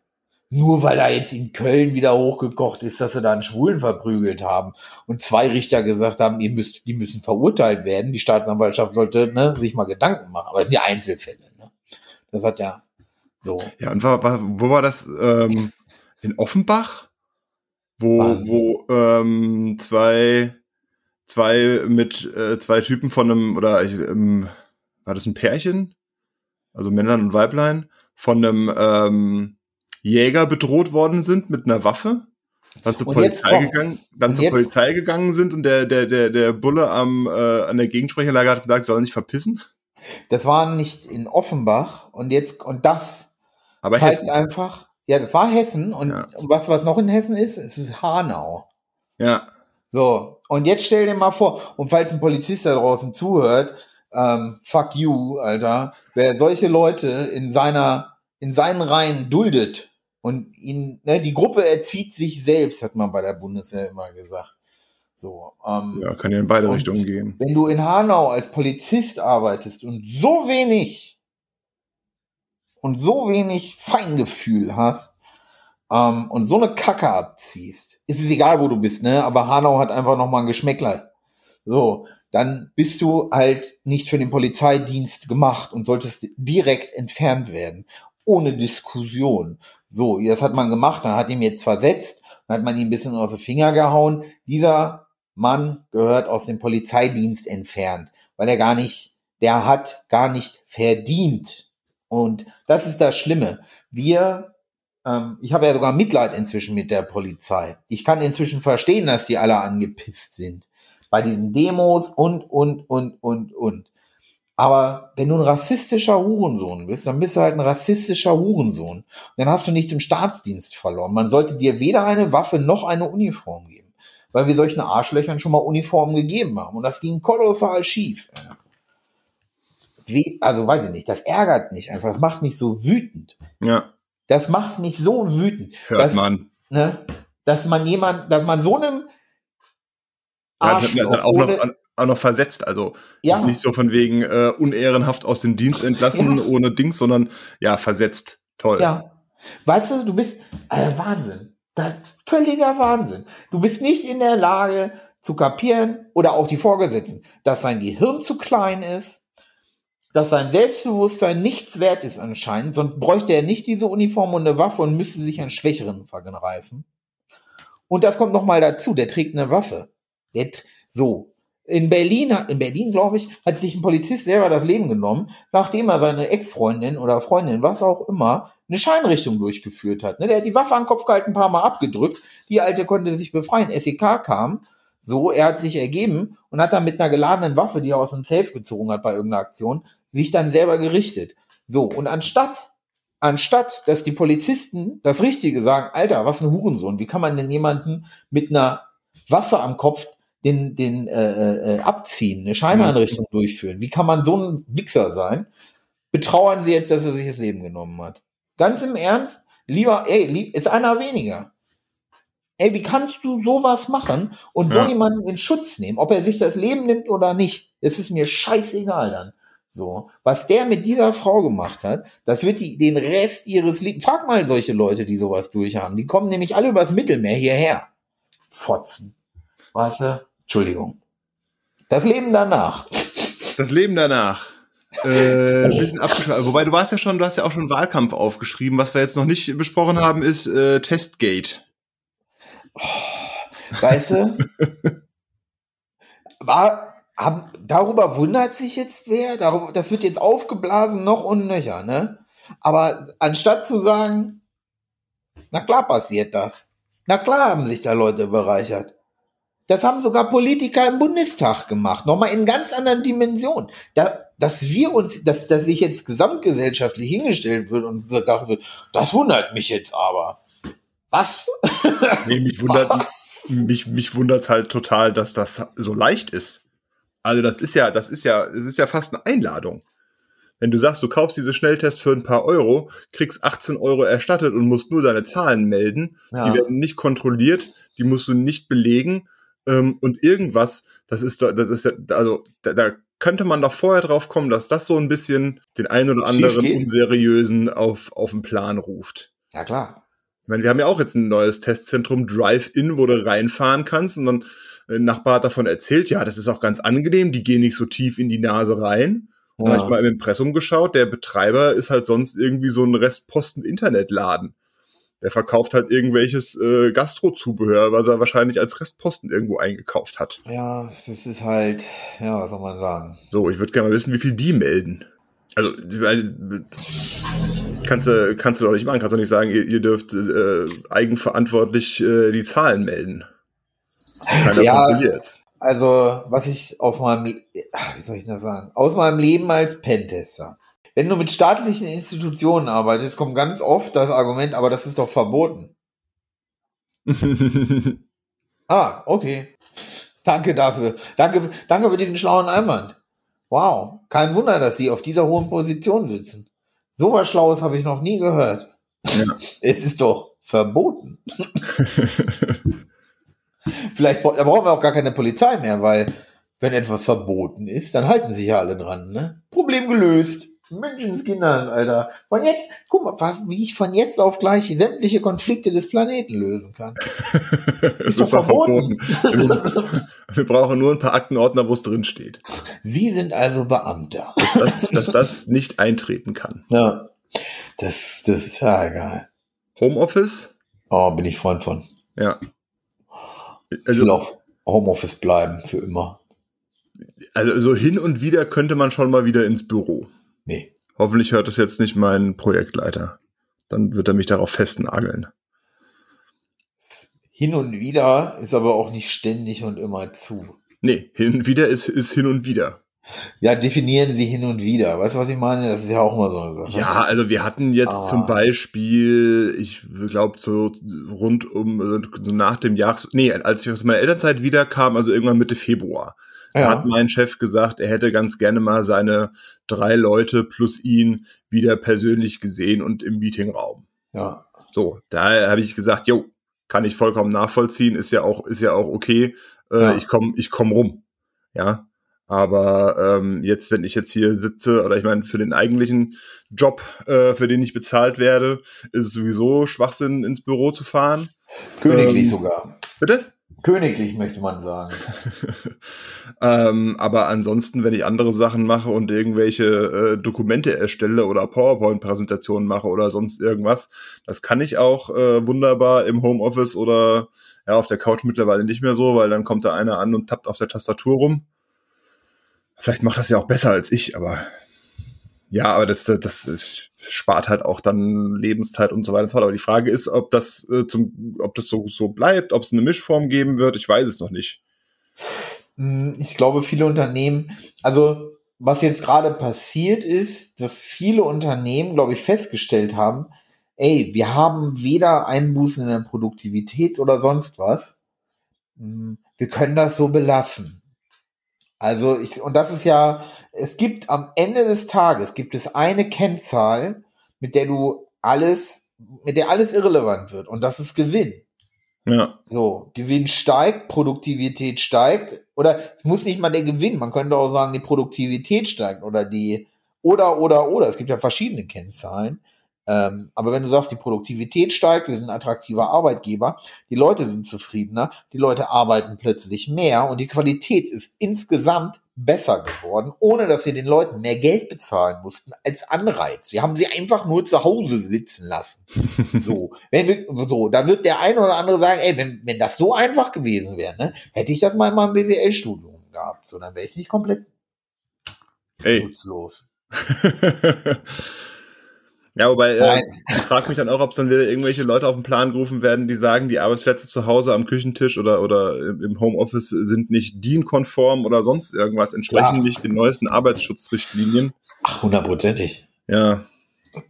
Nur weil da jetzt in Köln wieder hochgekocht ist, dass sie da einen Schwulen verprügelt haben und zwei Richter gesagt haben, ihr müsst, die müssen verurteilt werden. Die Staatsanwaltschaft sollte ne, sich mal Gedanken machen. Aber das sind ja Einzelfälle. Ne? Das hat ja so.
Ja, und war, war, wo war das? Ähm, in Offenbach? Wo,
Wahnsinn.
wo ähm, zwei, zwei mit äh, zwei Typen von einem, oder ich, ähm, war das ein Pärchen? Also Männlein und Weiblein, von einem ähm, Jäger bedroht worden sind mit einer Waffe. Dann zur
Und
Polizei gegangen, dann zur
jetzt-
Polizei gegangen sind und der, der, der, der Bulle am, äh, an der Gegensprechanlage hat gesagt, soll nicht verpissen.
Das war nicht in Offenbach und jetzt, und das
Aber
zeigt
Hessen.
einfach, ja, das war Hessen und
Ja.
und was, was noch in Hessen ist, es ist Hanau.
Ja,
So, und jetzt stell dir mal vor, und falls ein Polizist da draußen zuhört, ähm, fuck you, Alter, wer solche Leute in seiner, in seinen Reihen duldet und ihn, ne, die Gruppe erzieht sich selbst, hat man bei der Bundeswehr immer gesagt. So, ähm,
ja, kann ja in beide Richtungen gehen.
wenn du in Hanau als Polizist arbeitest und so wenig und so wenig Feingefühl hast ähm, und so eine Kacke abziehst, ist es egal, wo du bist, ne? Aber Hanau hat einfach noch mal ein Geschmäckler. So, dann bist du halt nicht für den Polizeidienst gemacht und solltest direkt entfernt werden, ohne Diskussion. So, das hat man gemacht, dann hat ihm jetzt versetzt, dann hat man ihn ein bisschen aus den Finger gehauen. Dieser Mann gehört aus dem Polizeidienst entfernt, weil er gar nicht, der hat gar nicht verdient. Und das ist das Schlimme. Wir, ähm, ich habe ja sogar Mitleid inzwischen mit der Polizei. Ich kann inzwischen verstehen, dass die alle angepisst sind. Bei diesen Demos und, und, und, und, und. Aber wenn du ein rassistischer Hurensohn bist, dann bist du halt ein rassistischer Hurensohn. Dann hast du nichts im Staatsdienst verloren. Man sollte dir weder eine Waffe noch eine Uniform geben. Weil wir solchen Arschlöchern schon mal Uniformen gegeben haben. Und das ging kolossal schief. Wie, also weiß ich nicht, das ärgert mich einfach. Das macht mich so wütend.
Ja,
Das macht mich so wütend.
hört
dass,
man.
Ne, dass man jemand, dass man so einem
Ja, das hat mir
Arschloch
dann auch noch, auch noch versetzt. Also
Ja.
ist nicht so von wegen äh, unehrenhaft aus dem Dienst entlassen
Ja.
ohne Dings, sondern ja, versetzt. Toll.
Ja. Weißt du, du bist äh, Wahnsinn. Das völliger Wahnsinn. Du bist nicht in der Lage zu kapieren oder auch die Vorgesetzten, dass sein Gehirn zu klein ist, dass sein Selbstbewusstsein nichts wert ist anscheinend, sonst bräuchte er nicht diese Uniform und eine Waffe und müsste sich an Schwächeren vergreifen. Und das kommt noch mal dazu, der trägt eine Waffe. Der, so. In Berlin, in Berlin, glaube ich, hat sich ein Polizist selber das Leben genommen, nachdem er seine Ex-Freundin oder Freundin, was auch immer, eine Scheinrichtung durchgeführt hat. Ne? Der hat die Waffe an Kopf gehalten, ein paar Mal abgedrückt. Die Alte konnte sich befreien. SEK kam. So, er hat sich ergeben und hat dann mit einer geladenen Waffe, die er aus dem Safe gezogen hat bei irgendeiner Aktion, sich dann selber gerichtet. So, und anstatt, anstatt, dass die Polizisten das Richtige sagen, Alter, was ein Hurensohn, wie kann man denn jemanden mit einer Waffe am Kopf den, den äh, äh, abziehen, eine Scheineinrichtung durchführen? Wie kann man so ein Wichser sein? Betrauern Sie jetzt, dass er sich das Leben genommen hat. Ganz im Ernst, lieber, ey, lieb, ist einer weniger. Ey, wie kannst du sowas machen und so
Ja.
jemanden in Schutz nehmen, ob er sich das Leben nimmt oder nicht? Es ist mir scheißegal dann. So, was der mit dieser Frau gemacht hat, das wird die, den Rest ihres Lebens. Frag mal solche Leute, die sowas durchhaben. Die kommen nämlich alle übers Mittelmeer hierher. Fotzen. Weißt du? Entschuldigung. Das Leben danach.
Das Leben danach. Äh, ein bisschen. Wobei du warst ja schon, du hast ja auch schon Wahlkampf aufgeschrieben. Was wir jetzt noch nicht besprochen haben, ist äh, Testgate.
Weißt du? War, haben, darüber wundert sich jetzt wer? Darüber, das wird jetzt aufgeblasen, noch und nöcher, ne? Aber anstatt zu sagen, na klar passiert das. Na klar haben sich da Leute bereichert. Das haben sogar Politiker im Bundestag gemacht. Nochmal in ganz anderen Dimensionen. Da, dass wir uns, dass, dass sich jetzt gesamtgesellschaftlich hingestellt wird und gesagt wird, das wundert mich jetzt aber. Was?
Nee, mich wundert, mich, mich wundert's halt total, dass das so leicht ist. Also das ist ja, das ist ja, das ist ja fast eine Einladung. Wenn du sagst, du kaufst diese Schnelltests für ein paar Euro, kriegst 18 Euro erstattet und musst nur deine Zahlen melden,
Ja.
die werden nicht kontrolliert, die musst du nicht belegen ähm, und irgendwas, das ist doch, das ist ja, also da, da könnte man doch vorher drauf kommen, dass das so ein bisschen den einen oder anderen unseriösen auf, auf den Plan ruft.
Ja, klar.
Ich meine, wir haben ja auch jetzt ein neues Testzentrum Drive-In, wo du reinfahren kannst und dann äh, ein Nachbar hat davon erzählt, ja, das ist auch ganz angenehm, die gehen nicht so tief in die Nase rein. Und dann hab ich mal im Impressum geschaut, der Betreiber ist halt sonst irgendwie so ein Restposten-Internetladen. Der verkauft halt irgendwelches äh, Gastro-Zubehör, was er wahrscheinlich als Restposten irgendwo eingekauft hat.
Ja, das ist halt, ja, was soll man sagen?
So, ich würde gerne mal wissen, wie viel die melden. Also, kannst du, kannst du doch nicht machen, kannst du nicht sagen, ihr, ihr dürft äh, eigenverantwortlich äh, die Zahlen melden. Keiner
Ja.
kontrolliert's.
Also, was ich aus meinem, wie soll ich das sagen, aus meinem Leben als Pentester. Wenn du mit staatlichen Institutionen arbeitest, kommt ganz oft das Argument, aber das ist doch verboten. Ah, okay. Danke dafür. Danke, danke für diesen schlauen Einwand. Wow. Kein Wunder, dass Sie auf dieser hohen Position sitzen. So was Schlaues habe ich noch nie gehört.
Ja.
Es ist doch verboten. Vielleicht bra- da brauchen wir auch gar keine Polizei mehr, weil wenn etwas verboten ist, dann halten sich ja alle dran, ne? Problem gelöst. Menschenskinder, Alter. Von jetzt, guck mal, wie ich von jetzt auf gleich sämtliche Konflikte des Planeten lösen kann.
Es
doch verboten.
Wir, müssen, wir brauchen nur ein paar Aktenordner, wo es drin steht.
Sie sind also Beamter.
Dass, dass das nicht eintreten kann.
Ja. Das, das ist ja egal.
Homeoffice?
Oh, bin ich Freund von.
Ja.
Ich will
Also,
auch Homeoffice bleiben für immer.
also so hin und wieder könnte man schon mal wieder ins Büro.
Nee.
Hoffentlich hört das jetzt nicht mein Projektleiter. Dann wird er mich darauf festnageln.
Hin und wieder ist aber auch nicht ständig und immer zu.
Nee, hin und wieder ist, ist hin und wieder.
Ja, definieren Sie hin und wieder. Weißt du, was ich meine? Das ist ja auch immer so eine Sache.
Ja, also wir hatten jetzt
Ah.
zum Beispiel, ich glaube so rund um, also so nach dem Jahr, nee, als ich aus meiner Elternzeit wiederkam, also irgendwann Mitte Februar, da hat
ja.
mein Chef gesagt, er hätte ganz gerne mal seine drei Leute plus ihn wieder persönlich gesehen und im Meetingraum.
ja.
So, da habe ich gesagt, jo, kann ich vollkommen nachvollziehen, ist ja auch, ist ja auch okay. Äh,
Ja.
Ich komme ich komm rum. Ja. Aber ähm, jetzt, wenn ich jetzt hier sitze, oder ich meine, für den eigentlichen Job, äh, für den ich bezahlt werde, ist es sowieso Schwachsinn, ins Büro zu fahren.
Königlich
Ähm,
sogar.
Bitte?
Königlich möchte man sagen.
ähm, aber ansonsten, wenn ich andere Sachen mache und irgendwelche äh, Dokumente erstelle oder PowerPoint-Präsentationen mache oder sonst irgendwas, das kann ich auch äh, wunderbar im Homeoffice oder ja, auf der Couch mittlerweile nicht mehr so, weil dann kommt da einer an und tappt auf der Tastatur rum. Vielleicht macht das ja auch besser als ich, aber ja, aber das, das ist, spart halt auch dann Lebenszeit und so weiter und so fort. Aber die Frage ist, ob das äh, zum, ob das so, so bleibt, ob es eine Mischform geben wird, ich weiß es noch nicht.
Hm, Ich glaube, viele Unternehmen, also was jetzt gerade passiert ist, dass viele Unternehmen, glaube ich, festgestellt haben, ey, wir haben weder Einbußen in der Produktivität oder sonst was. Hm, Wir können das so belassen. Also ich, und das ist ja, es gibt am Ende des Tages, gibt es eine Kennzahl, mit der du alles, mit der alles irrelevant wird. Und das ist Gewinn.
Ja.
So, Gewinn steigt, Produktivität steigt. Oder es muss nicht mal der Gewinn, man könnte auch sagen, die Produktivität steigt oder die oder oder oder. Es gibt ja verschiedene Kennzahlen. Ähm, aber wenn du sagst, die Produktivität steigt, wir sind ein attraktiver Arbeitgeber, die Leute sind zufriedener, die Leute arbeiten plötzlich mehr und die Qualität ist insgesamt besser geworden, ohne dass wir den Leuten mehr Geld bezahlen mussten als Anreiz. Wir haben sie einfach nur zu Hause sitzen lassen. So, wenn wir, so, da wird der eine oder andere sagen, ey, wenn, wenn das so einfach gewesen wäre, ne, hätte ich das mal in meinem BWL-Studium gehabt, so, dann wäre ich nicht komplett
Ey.
nutzlos.
Ja, wobei, äh, ich frage mich dann auch, ob es dann wieder irgendwelche Leute auf den Plan gerufen werden, die sagen, die Arbeitsplätze zu Hause am Küchentisch oder, oder im Homeoffice sind nicht DIN-konform oder sonst irgendwas, entsprechen
Klar.
nicht den neuesten Arbeitsschutzrichtlinien.
Ach, hundertprozentig.
Ja,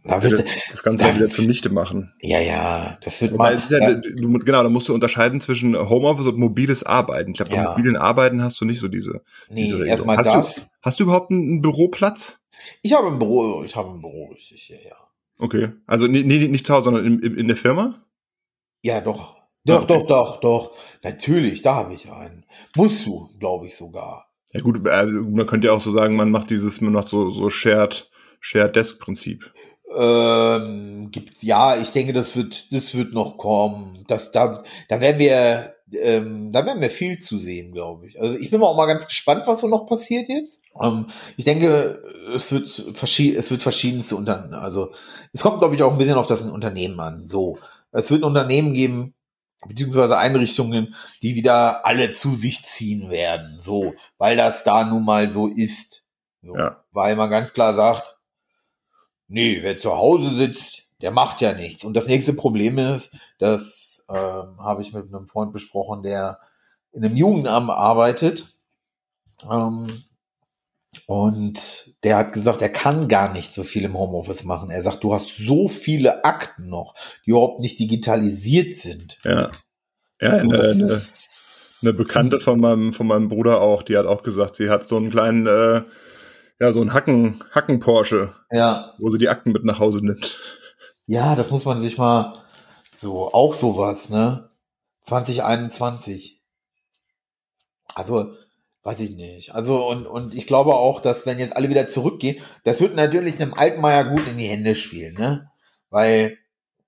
Da wird,
das Ganze ja wieder zunichte machen.
ja, ja, das wird mal.
ja,
ja,
Du, genau, da musst du unterscheiden zwischen Homeoffice und mobiles Arbeiten. Ich glaube,
Ja.
mobilen Arbeiten hast du nicht so diese.
nee,
diese
erstmal
hast
das.
Du, hast du überhaupt einen, einen Büroplatz?
Ich habe ein Büro, ich habe ein Büro, richtig, ja, ja.
Okay. Also nee, nee, nicht zu Hause, sondern in, in, in der Firma?
Ja, doch. Doch,
Okay.
doch, doch, doch. Natürlich, da habe ich einen. Musst du, glaube ich sogar.
Ja gut, äh, man könnte ja auch so sagen, man macht dieses, man macht so, so Shared, Shared Desk Prinzip.
Ähm, gibt, ja, ich denke, das wird, das wird noch kommen. Das, da, da werden wir, ähm, da werden wir viel zu sehen, glaube ich. Also ich bin auch mal ganz gespannt, was so noch passiert jetzt. Ähm, ich denke, es wird verschieden, es wird verschiedenste Unternehmen. Also es kommt, glaube ich, auch ein bisschen auf das Unternehmen an. So, es wird Unternehmen geben, beziehungsweise Einrichtungen, die wieder alle zu sich ziehen werden. So, weil das da nun mal so ist. So,
Ja.
Weil man ganz klar sagt, nee, wer zu Hause sitzt, der macht ja nichts. Und das nächste Problem ist, das ähm, habe ich mit einem Freund besprochen, der in einem Jugendamt arbeitet. Ähm, und der hat gesagt, er kann gar nicht so viel im Homeoffice machen. Er sagt, du hast so viele Akten noch, die überhaupt nicht digitalisiert sind.
Ja. Ja,
Also
eine, eine, eine Bekannte von meinem, von meinem Bruder auch, die hat auch gesagt, sie hat so einen kleinen, äh, ja, so einen Hacken, Hacken Porsche,
Ja,
wo sie die Akten mit nach Hause nimmt.
Ja, das muss man sich mal so, auch sowas, ne? 2021. Also, weiß ich nicht. Also, und, und ich glaube auch, dass wenn jetzt alle wieder zurückgehen, das wird natürlich dem Altmaier gut in die Hände spielen, ne? Weil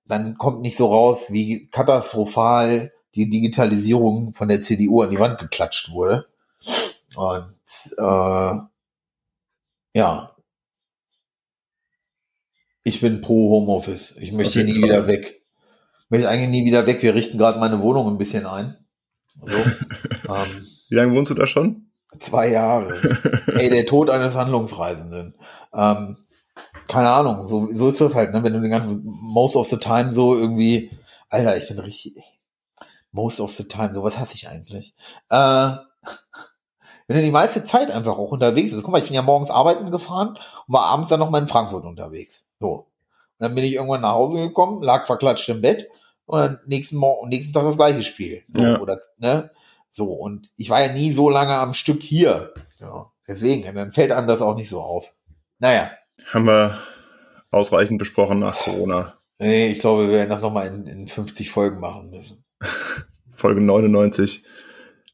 dann kommt nicht so raus, wie katastrophal die Digitalisierung von der CDU an die Wand geklatscht wurde. Und äh, ja. Ich bin pro Homeoffice. Ich möchte
Auf
hier nie
Fall.
wieder weg. Ich möchte eigentlich nie wieder weg. Wir richten gerade meine Wohnung ein bisschen ein. So. ähm,
Wie lange wohnst du da schon?
zwei Jahre. Ey, der Tod eines Handlungsreisenden. Ähm, keine Ahnung, so, so ist das halt, ne? Wenn du den ganzen most of the time so irgendwie, Alter, ich bin richtig, most of the time, sowas hasse ich eigentlich. Äh, wenn du die meiste Zeit einfach auch unterwegs bist. Guck mal, ich bin ja morgens arbeiten gefahren und war abends dann noch mal in Frankfurt unterwegs. So. Und dann bin ich irgendwann nach Hause gekommen, lag verklatscht im Bett und dann nächsten Morgen, nächsten Tag das gleiche Spiel. So,
Ja.
oder, ne? So, und ich war ja nie so lange am Stück hier. Ja, deswegen, dann fällt einem das auch nicht so auf. Naja,
Haben wir ausreichend besprochen nach Corona.
nee, ich glaube, wir werden das nochmal in, in 50 Folgen machen müssen.
Folge 99.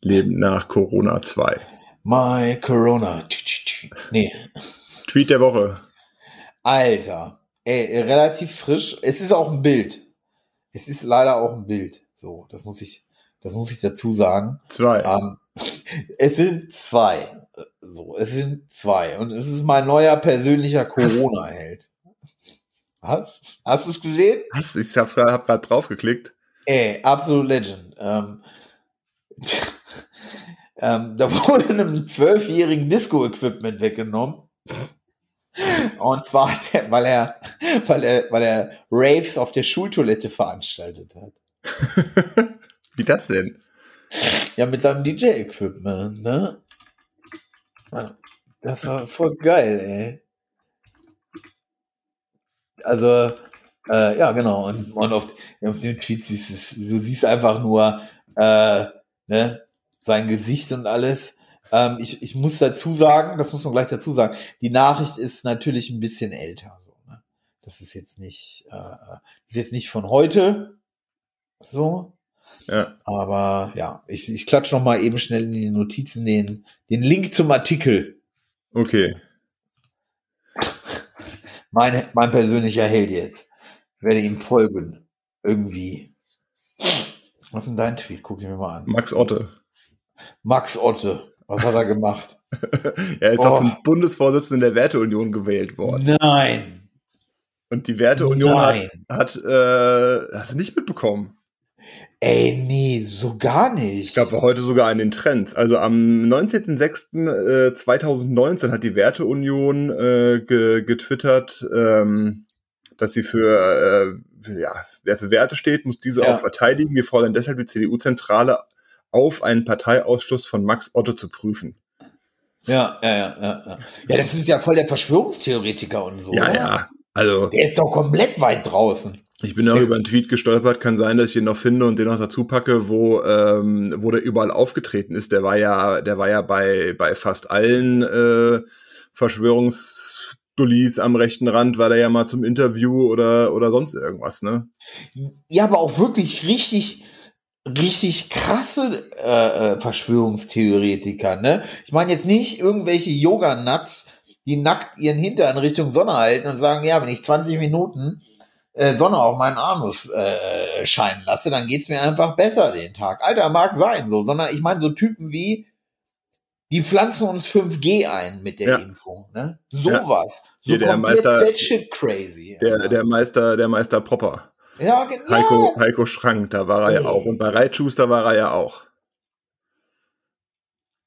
Leben nach Corona 2.
My Corona. Nee,
Tweet der Woche.
Alter. Ey, relativ frisch. Es ist auch ein Bild. Es ist leider auch ein Bild. So, das muss ich, das muss ich dazu sagen.
Zwei.
Ähm, es sind zwei. So, es sind zwei. Und es ist mein neuer persönlicher Corona-Held. Was? Hast du es gesehen?
Was? Ich hab's grad- hab gerade draufgeklickt.
Ey, Absolute Legend. Ähm, ähm, da wurde einem zwölfjährigen Disco-Equipment weggenommen. Und zwar, hat er, weil er, weil er, weil er Raves auf der Schultoilette veranstaltet hat.
Wie das denn?
Ja, mit seinem DJ-Equipment, ne? Das war voll geil, ey. Also, äh, ja, genau. Und, und auf, auf dem Tweet siehst du, es- du siehst einfach nur äh, ne, sein Gesicht und alles. Ähm, ich, ich muss dazu sagen, das muss man gleich dazu sagen, die Nachricht ist natürlich ein bisschen älter. So, ne? Das ist jetzt nicht, äh, ist jetzt nicht von heute. So.
Ja.
Aber ja, ich, ich klatsche noch mal eben schnell in die Notizen den, den Link zum Artikel.
Okay.
Mein, mein persönlicher Held jetzt. Ich werde ihm folgen. Irgendwie. Was ist denn dein Tweet? Guck ich mir mal an.
Max Otte.
Max Otte. Was hat er gemacht?
Er ist auch zum Bundesvorsitzenden der Werteunion gewählt worden.
Nein.
Und die Werteunion hat,
Nein.
hat äh, hast du nicht mitbekommen.
Ey, nee, so gar nicht.
Ich glaube, heute sogar in den Trends. Also am 19.06.2019 hat die Werteunion äh, ge getwittert, ähm, dass sie für, äh, ja, wer für Werte steht, muss diese
Ja.
auch verteidigen. Wir fordern deshalb die CDU-Zentrale auf, einen Parteiausschluss von Max Otto zu prüfen.
Ja, ja, ja, ja, ja. Ja, das ist ja voll der Verschwörungstheoretiker und so.
Ja,
oder?
ja. Also,
Der ist doch komplett weit draußen.
ich bin auch über einen Tweet gestolpert. Kann sein, dass ich ihn noch finde und den noch dazu packe, wo, ähm, wo der überall aufgetreten ist. Der war ja, der war ja bei, bei fast allen äh, Verschwörungsdullis am rechten Rand, war der ja mal zum Interview oder, oder sonst irgendwas, ne?
Ja, aber auch wirklich richtig, richtig krasse äh, äh, Verschwörungstheoretiker, ne? Ich meine jetzt nicht irgendwelche Yoga-Nuts, die nackt ihren Hintern Richtung Sonne halten und sagen, ja, wenn ich 20 Minuten äh, Sonne auf meinen Anus äh, scheinen lasse, dann geht's mir einfach besser den Tag. Alter, mag sein so, sondern ich meine so Typen wie, die pflanzen uns 5G ein mit der
Ja.
Impfung, ne? Sowas. So
Hier, der Meister-
crazy.
Der,
Alter.
der Meister, der Meister Popper.
Ja, genau.
Heiko, Heiko Schrank, da war er ja auch. Und bei Reitschuster war er ja auch.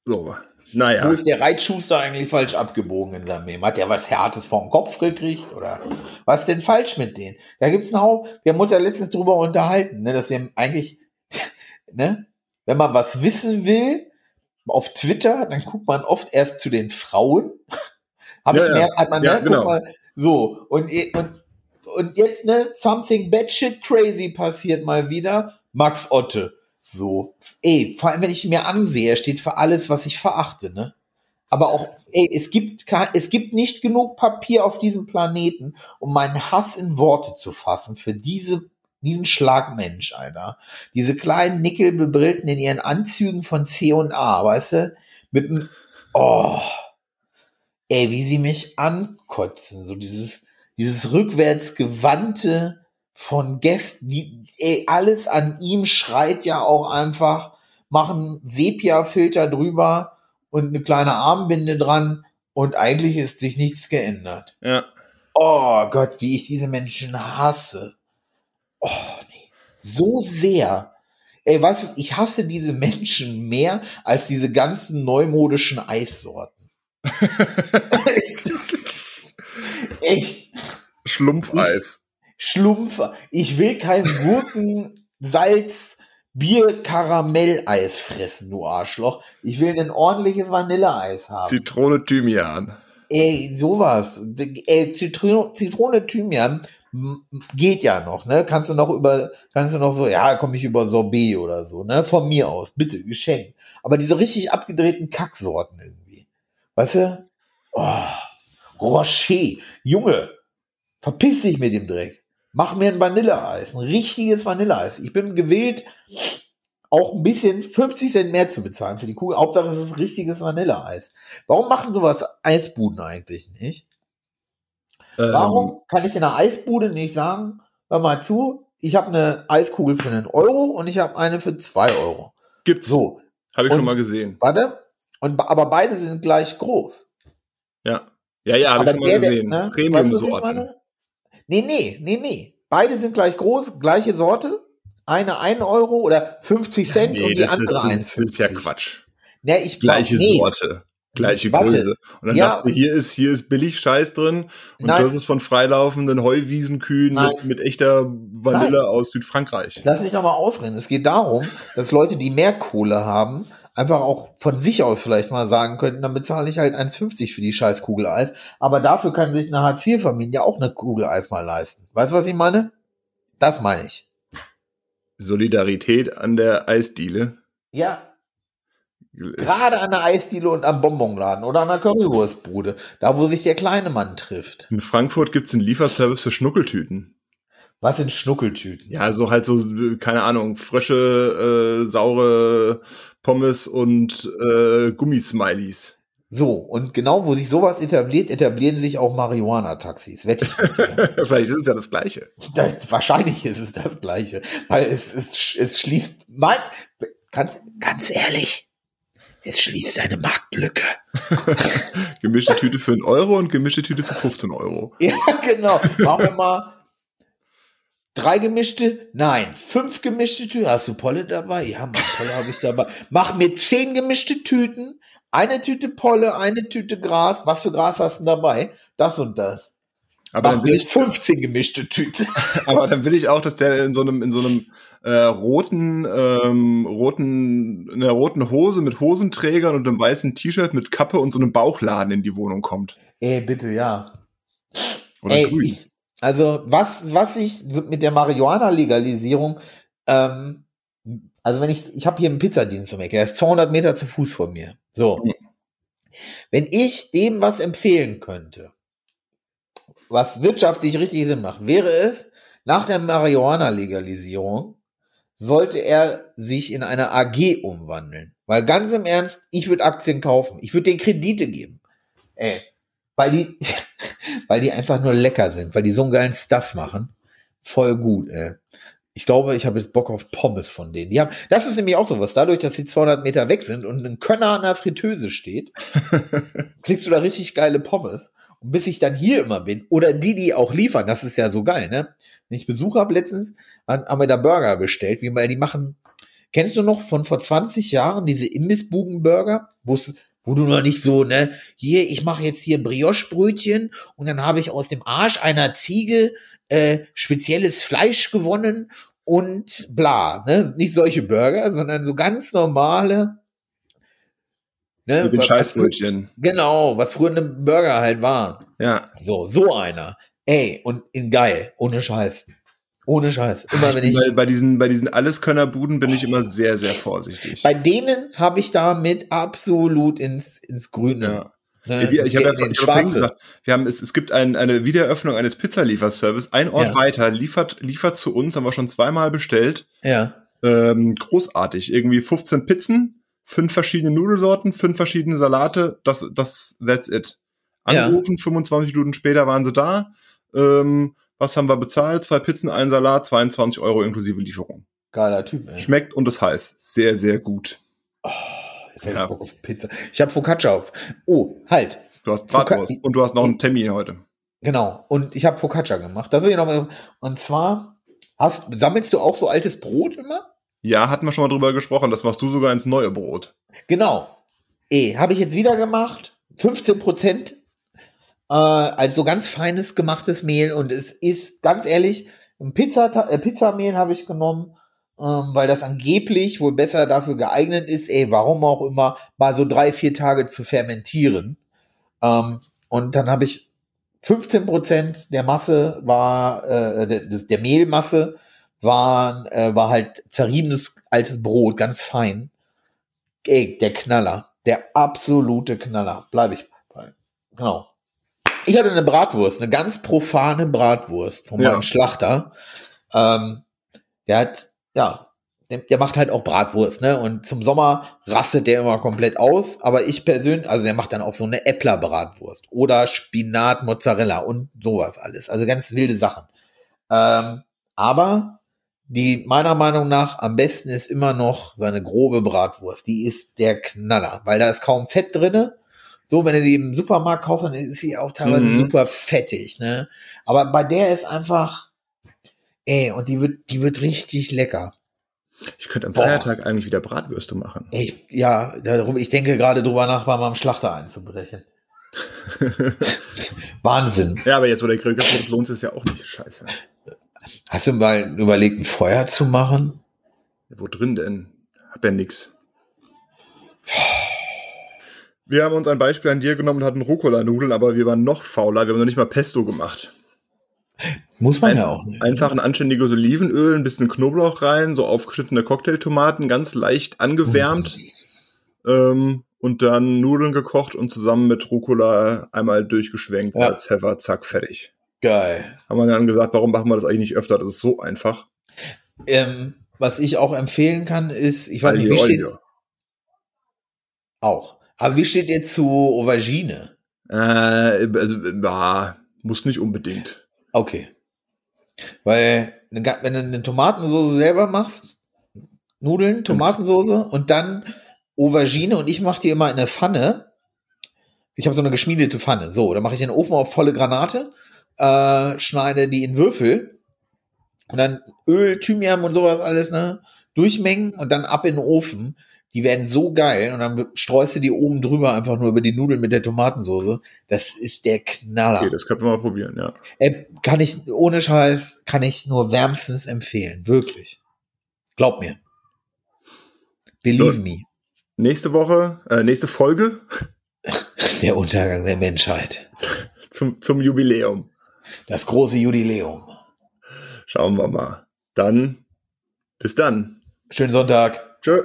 So,
Wo
naja.
ist der Reitschuster eigentlich falsch abgebogen in seinem Leben? Hat der was Härtes vom Kopf gekriegt? Oder was ist denn falsch mit denen? Da gibt's einen Haufen, wir haben uns ja letztens drüber unterhalten, ne, dass wir eigentlich, ne, wenn man was wissen will, auf Twitter, dann guckt man oft erst zu den Frauen. Hab
Ja,
ich mehr, hat man,
Ja,
guck
genau.
mal, so, und, und, und jetzt, ne, something bad shit crazy passiert mal wieder. Max Otte. So, ey, vor allem wenn ich mir ansehe, er steht für alles, was ich verachte, ne? Aber auch, ey, es gibt, es gibt nicht genug Papier auf diesem Planeten, um meinen Hass in Worte zu fassen für diese, diesen Schlagmensch, Alter. Diese kleinen Nickelbebrillten in ihren Anzügen von C und A, weißt du? Mit dem, oh, ey, wie sie mich ankotzen, so dieses, dieses rückwärtsgewandte von Gästen, die, ey, alles an ihm schreit ja auch einfach, machen Sepia-Filter drüber und eine kleine Armbinde dran und eigentlich ist sich nichts geändert.
Ja.
Oh Gott, wie ich diese Menschen hasse. Oh, nee. So sehr. Ey, weißt du, ich hasse diese Menschen mehr als diese ganzen neumodischen Eissorten. Echt.
Schlumpfeis.
Schlumpfer. Ich will kein Gurken, Salz, Bier, Karamelleis fressen, du Arschloch. Ich will ein ordentliches Vanilleeis haben.
Zitrone Thymian.
Ey, sowas. Ey, Zitrone, Zitrone Thymian geht ja noch, ne? Kannst du noch über, kannst du noch so, ja, komme ich über Sorbet oder so, ne? Von mir aus, bitte, Geschenk. Aber diese richtig abgedrehten Kacksorten irgendwie. Weißt du? Oh, Rocher. Junge, verpiss dich mit dem Dreck. Mach mir ein Vanilleeis, ein richtiges Vanilleeis. Ich bin gewillt, auch ein bisschen 50 Cent mehr zu bezahlen für die Kugel. Hauptsache es ist ein richtiges Vanilleeis. Warum machen sowas Eisbuden eigentlich nicht?
Ähm,
Warum kann ich in einer Eisbude nicht sagen, hör mal zu, ich habe eine Eiskugel für einen Euro und ich habe eine für zwei Euro.
Gibt's.
So,
Habe ich
Und-
schon mal gesehen.
warte. Und, aber beide sind gleich groß.
Ja. Ja, ja, habe ich schon mal
der, der-
gesehen.
ne?
Premium-Sorten.
Nee, nee, nee, nee. Beide sind gleich groß, gleiche Sorte. Eine 1 Euro oder 50 Cent und die
das,
andere
das,
1,50.
das ist ja Quatsch.
Ja, ich
Gleiche
nee.
Sorte. Gleiche
Warte.
Größe. Und dann
Ja.
sagst du, hier ist, hier ist billig Scheiß drin und
Nein.
das ist von freilaufenden Heuwiesenkühen
Nein.
mit, mit echter Vanille aus Südfrankreich.
Lass mich doch mal ausreden. Es geht darum, dass Leute, die mehr Kohle haben, einfach auch von sich aus vielleicht mal sagen könnten, dann bezahle ich halt 1,50 für die scheiß Kugel Eis. Aber dafür kann sich eine Hartz-IV-Familie auch eine Kugel Eis mal leisten. Weißt du, was ich meine? Das meine ich.
Solidarität an der Eisdiele.
Ja, gerade an der Eisdiele und am Bonbonladen oder an der Currywurstbude. Da, wo sich der kleine Mann trifft.
In Frankfurt gibt's einen Lieferservice für Schnuckeltüten.
Was sind Schnuckeltüten?
Ja, so halt so, keine Ahnung, Frösche, äh, saure Pommes und äh, Gummismileys.
So, und genau wo sich sowas etabliert, etablieren sich auch Marihuana-Taxis.
Vielleicht ist es ja das Gleiche.
Das, wahrscheinlich ist es das Gleiche, weil es, es, es schließt, mein, ganz, ganz ehrlich, es schließt eine Marktlücke.
Gemischte Tüte für einen Euro und gemischte Tüte für 15 Euro.
Ja, genau. Machen wir mal drei gemischte, nein, fünf gemischte Tüten. Hast du Polle dabei? Ja, Mann, Polle habe ich dabei. Mach mir zehn gemischte Tüten, eine Tüte Polle, eine Tüte Gras. Was für Gras hast du dabei? Das und das.
Aber dann,
Mach
will
mir
ich,
15 gemischte Tüten.
aber dann will ich auch, dass der in so einem, in so einem äh, roten, ähm, roten, in einer roten Hose mit Hosenträgern und einem weißen T-Shirt mit Kappe und so einem Bauchladen in die Wohnung kommt.
Ey, bitte, ja.
Oder
Ey,
grün.
ich, also was, was ich mit der Marihuana-Legalisierung, ähm, also wenn ich, ich habe hier einen Pizzadienst um Ecke, der ist 200 Meter zu Fuß von mir. So.
Mhm.
Wenn ich dem was empfehlen könnte, was wirtschaftlich richtig Sinn macht, wäre es, nach der Marihuana-Legalisierung sollte er sich in eine AG umwandeln. Weil ganz im Ernst, ich würde Aktien kaufen. Ich würde den Kredite geben. Ey, weil die, weil die einfach nur lecker sind, weil die so einen geilen Stuff machen. Voll gut, ey. Ich glaube, ich habe jetzt Bock auf Pommes von denen. Die haben, das ist nämlich auch sowas. Dadurch, dass sie 200 Meter weg sind und ein Könner an der Fritteuse steht, kriegst du da richtig geile Pommes. Und bis ich dann hier immer bin, oder die, die auch liefern, das ist ja so geil, ne? Wenn ich Besuch habe letztens, haben wir da Burger bestellt, wie weil die machen, kennst du noch von vor 20 Jahren diese Imbissbugenburger, wo es wo du noch nicht so, ne, hier, ich mache jetzt hier ein Brioche-Brötchen und dann habe ich aus dem Arsch einer Ziege äh, spezielles Fleisch gewonnen und bla, ne? Nicht solche Burger, sondern so ganz normale. Ne?
Mit den Scheißbrötchen.
Genau, was früher ein Burger halt war.
Ja.
So, so einer. Ey, und in geil, ohne Scheiß. Ohne Scheiß. Immer wenn ich.
bei, bei diesen, bei diesen Alleskönnerbuden bin ich immer sehr, sehr vorsichtig.
Bei denen habe ich damit absolut ins, ins Grüne.
ja.
Ne,
Wir, ich habe ja ich hab gesagt, wir haben, es, es gibt ein, eine Wiedereröffnung eines Pizzalieferservice. Ein Ort
Ja.
weiter liefert, liefert zu uns, haben wir schon zweimal bestellt.
Ja.
Ähm, großartig. Irgendwie 15 Pizzen, fünf verschiedene Nudelsorten, fünf verschiedene Salate. Das, das, that's it.
Ja.
Angerufen, 25 Minuten später waren sie da. Ähm, was haben wir bezahlt? Zwei Pizzen, ein Salat, 22 Euro inklusive Lieferung.
Geiler Typ, ey.
Schmeckt und ist heiß. Sehr, sehr gut.
Hab ich
Ja.
Bock auf Pizza. Ich habe Focaccia auf. Oh, halt.
Du hast Bratwurst und du hast noch einen Termin heute.
Genau. Und ich habe Focaccia gemacht. Das will ich noch mal. Und zwar, hast, sammelst du auch so altes Brot immer?
Ja, hatten wir schon mal drüber gesprochen. Das machst du sogar ins neue Brot.
Genau. Eh, habe ich jetzt wieder gemacht. 15 Prozent äh, als so ganz feines gemachtes Mehl. Und es ist, ganz ehrlich, ein äh, Pizzamehl habe ich genommen, ähm, weil das angeblich wohl besser dafür geeignet ist, ey, warum auch immer, mal so drei, vier Tage zu fermentieren. Ähm, und dann habe ich 15 Prozent der Masse war, äh, der, der Mehlmasse war, äh, war halt zerriebenes altes Brot, ganz fein. Ey, der Knaller. Der absolute Knaller. Bleibe ich bei. Genau. Ich hatte eine Bratwurst, eine ganz profane Bratwurst von
Ja.
meinem Schlachter. Ähm, der hat, ja, der, der macht halt auch Bratwurst, ne? Und zum Sommer rastet der immer komplett aus. Aber ich persönlich, also der macht dann auch so eine Äppler-Bratwurst oder Spinat, Mozzarella und sowas alles. Also ganz wilde Sachen. Ähm, aber die meiner Meinung nach am besten ist immer noch seine grobe Bratwurst. Die ist der Knaller, weil da ist kaum Fett drinne. So, wenn du die im Supermarkt kaufst, dann ist sie auch teilweise
Mhm.
super fettig, ne? Aber bei der ist einfach, ey, und die wird, die wird richtig lecker.
Ich könnte am
Boah.
Feiertag eigentlich wieder Bratwürste machen.
Ich- ja, darüber, ich denke gerade drüber nach, bei meinem Schlachter einzubrechen. Wahnsinn.
ja, aber jetzt, wo der Grill kaputt ist, lohnt es ja auch nicht. Scheiße.
Hast du mal überlegt, ein Feuer zu machen?
Wo drin denn? Hab ja nix. Wir haben uns ein Beispiel an dir genommen und hatten Rucola-Nudeln, aber wir waren noch fauler. Wir haben noch nicht mal Pesto gemacht.
Muss man
Ein-
ja auch nicht.
Einfach ein anständiges Olivenöl, ein bisschen Knoblauch rein, so aufgeschnittene Cocktailtomaten, ganz leicht angewärmt. Ähm, und dann Nudeln gekocht und zusammen mit Rucola einmal durchgeschwenkt,
Ja.
Salz, Pfeffer, zack, fertig.
Geil.
Haben wir dann gesagt, warum machen wir das eigentlich nicht öfter? Das ist so einfach.
Ähm, was ich auch empfehlen kann, ist, ich weiß nicht,
Aglio
wie steht
Olio.
auch. Aber wie steht ihr zu Aubergine?
Äh, also, ja, muss nicht unbedingt.
Okay. Weil, wenn du eine Tomatensoße selber machst, Nudeln, Tomatensoße und dann Aubergine und ich mache die immer in eine Pfanne. Ich habe so eine geschmiedete Pfanne. So, dann mache ich den Ofen auf volle Granate, äh, schneide die in Würfel und dann Öl, Thymian und sowas alles, ne? Durchmengen und dann ab in den Ofen. Die werden so geil und dann streust du die oben drüber einfach nur über die Nudeln mit der Tomatensauce. Das ist der Knaller.
Okay, das könnten wir mal probieren, ja.
Äh, kann ich, ohne Scheiß, kann ich nur wärmstens empfehlen. Wirklich. Glaub mir. Believe
So.
me.
Nächste Woche, äh, nächste Folge
Der Untergang der Menschheit.
zum, zum Jubiläum.
Das große Jubiläum.
Schauen wir mal. Dann, bis dann.
Schönen Sonntag.
Tschö.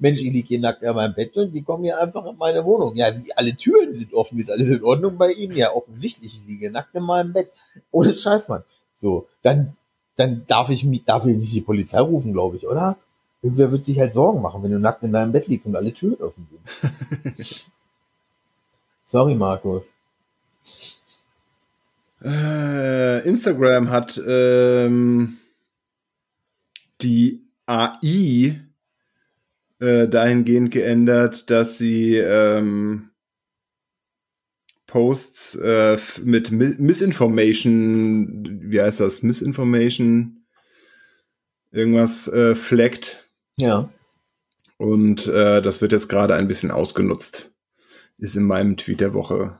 Mensch, ich liege hier nackt in meinem Bett und Sie kommen hier einfach in meine Wohnung. Ja, sie, alle Türen sind offen, ist alles in Ordnung bei Ihnen? Ja, offensichtlich, ich liege nackt in meinem Bett. Ohne Scheiß, Mann. So, dann, dann darf ich mich, darf ich nicht die Polizei rufen, glaube ich, oder? Irgendwer wird sich halt Sorgen machen, wenn du nackt in deinem Bett liegst und alle Türen offen sind. Sorry, Markus.
Äh, Instagram hat ähm, die AI äh, dahingehend geändert, dass sie ähm, Posts äh, mit Mi Misinformation, wie heißt das? Misinformation, irgendwas äh, flaggt.
Ja.
Und äh, das wird jetzt gerade ein bisschen ausgenutzt. Ist in meinem Tweet der Woche.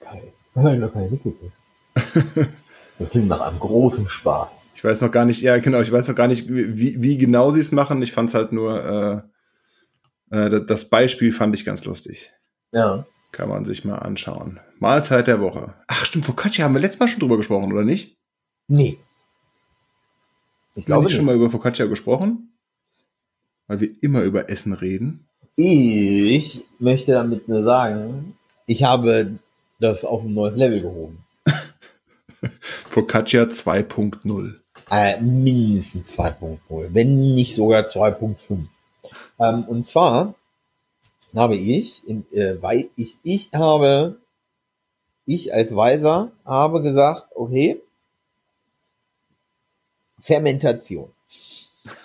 Geil. Nein, noch keine mitgekriegt. Das klingt nach einem großen Spaß.
Ich weiß noch gar nicht, ja genau, ich weiß noch gar nicht, wie, wie genau sie es machen. Ich fand es halt nur, äh, äh, das- Beispiel fand ich ganz lustig.
Ja.
Kann man sich mal anschauen. Mahlzeit der Woche. Ach stimmt, Focaccia haben wir letztes Mal schon drüber gesprochen, oder nicht?
Nee. Ich glaube
nicht schon mal über Focaccia gesprochen? Weil wir immer über Essen reden.
Ich möchte damit nur sagen, ich habe das auf ein neues Level gehoben.
Focaccia 2.0.
Äh, mindestens 2.0, wenn nicht sogar 2.5. Ähm, und zwar habe ich, in, äh, weil ich, ich habe, ich als Weiser habe gesagt, okay, Fermentation.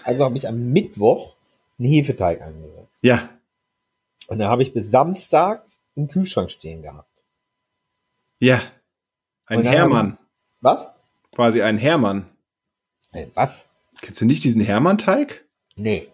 Also habe ich am Mittwoch einen Hefeteig angesetzt.
Ja,
Und da habe ich bis Samstag im Kühlschrank stehen gehabt.
ja. Ein
dann
Hermann.
Was?
Quasi ein Hermann.
Äh, was?
Kennst du nicht diesen Hermann-Teig?
Nee.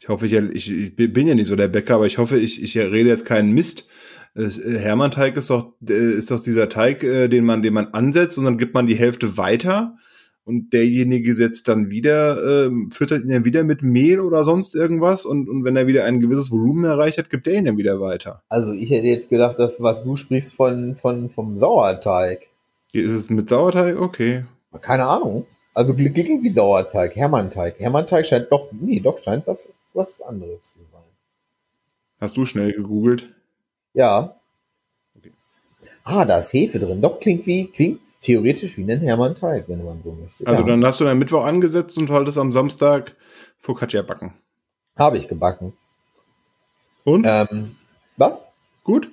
Ich hoffe, ich, ich, ich bin ja nicht so der Bäcker, aber ich hoffe, ich, ich rede jetzt keinen Mist. Äh, Hermann-Teig ist doch, äh, ist doch dieser Teig, äh, den man, den man ansetzt und dann gibt man die Hälfte weiter und derjenige setzt dann wieder, ähm, füttert ihn dann wieder mit Mehl oder sonst irgendwas und, und wenn er wieder ein gewisses Volumen erreicht hat, gibt er ihn dann wieder weiter.
Also ich hätte jetzt gedacht, dass was du sprichst von, von vom Sauerteig.
Ist es mit Sauerteig? Okay.
Keine Ahnung. Also klingt wie Sauerteig, Hermannteig. Hermannteig scheint doch, nee, doch scheint was, was anderes zu sein.
Hast du schnell gegoogelt?
Ja. Ah, da ist Hefe drin. Doch klingt wie, klingt theoretisch wie ein Hermannteig, wenn man so möchte.
Also
ja.
dann hast du deinen Mittwoch angesetzt und wolltest am Samstag Focaccia backen.
habe ich gebacken.
Und?
Ähm, was?
Gut?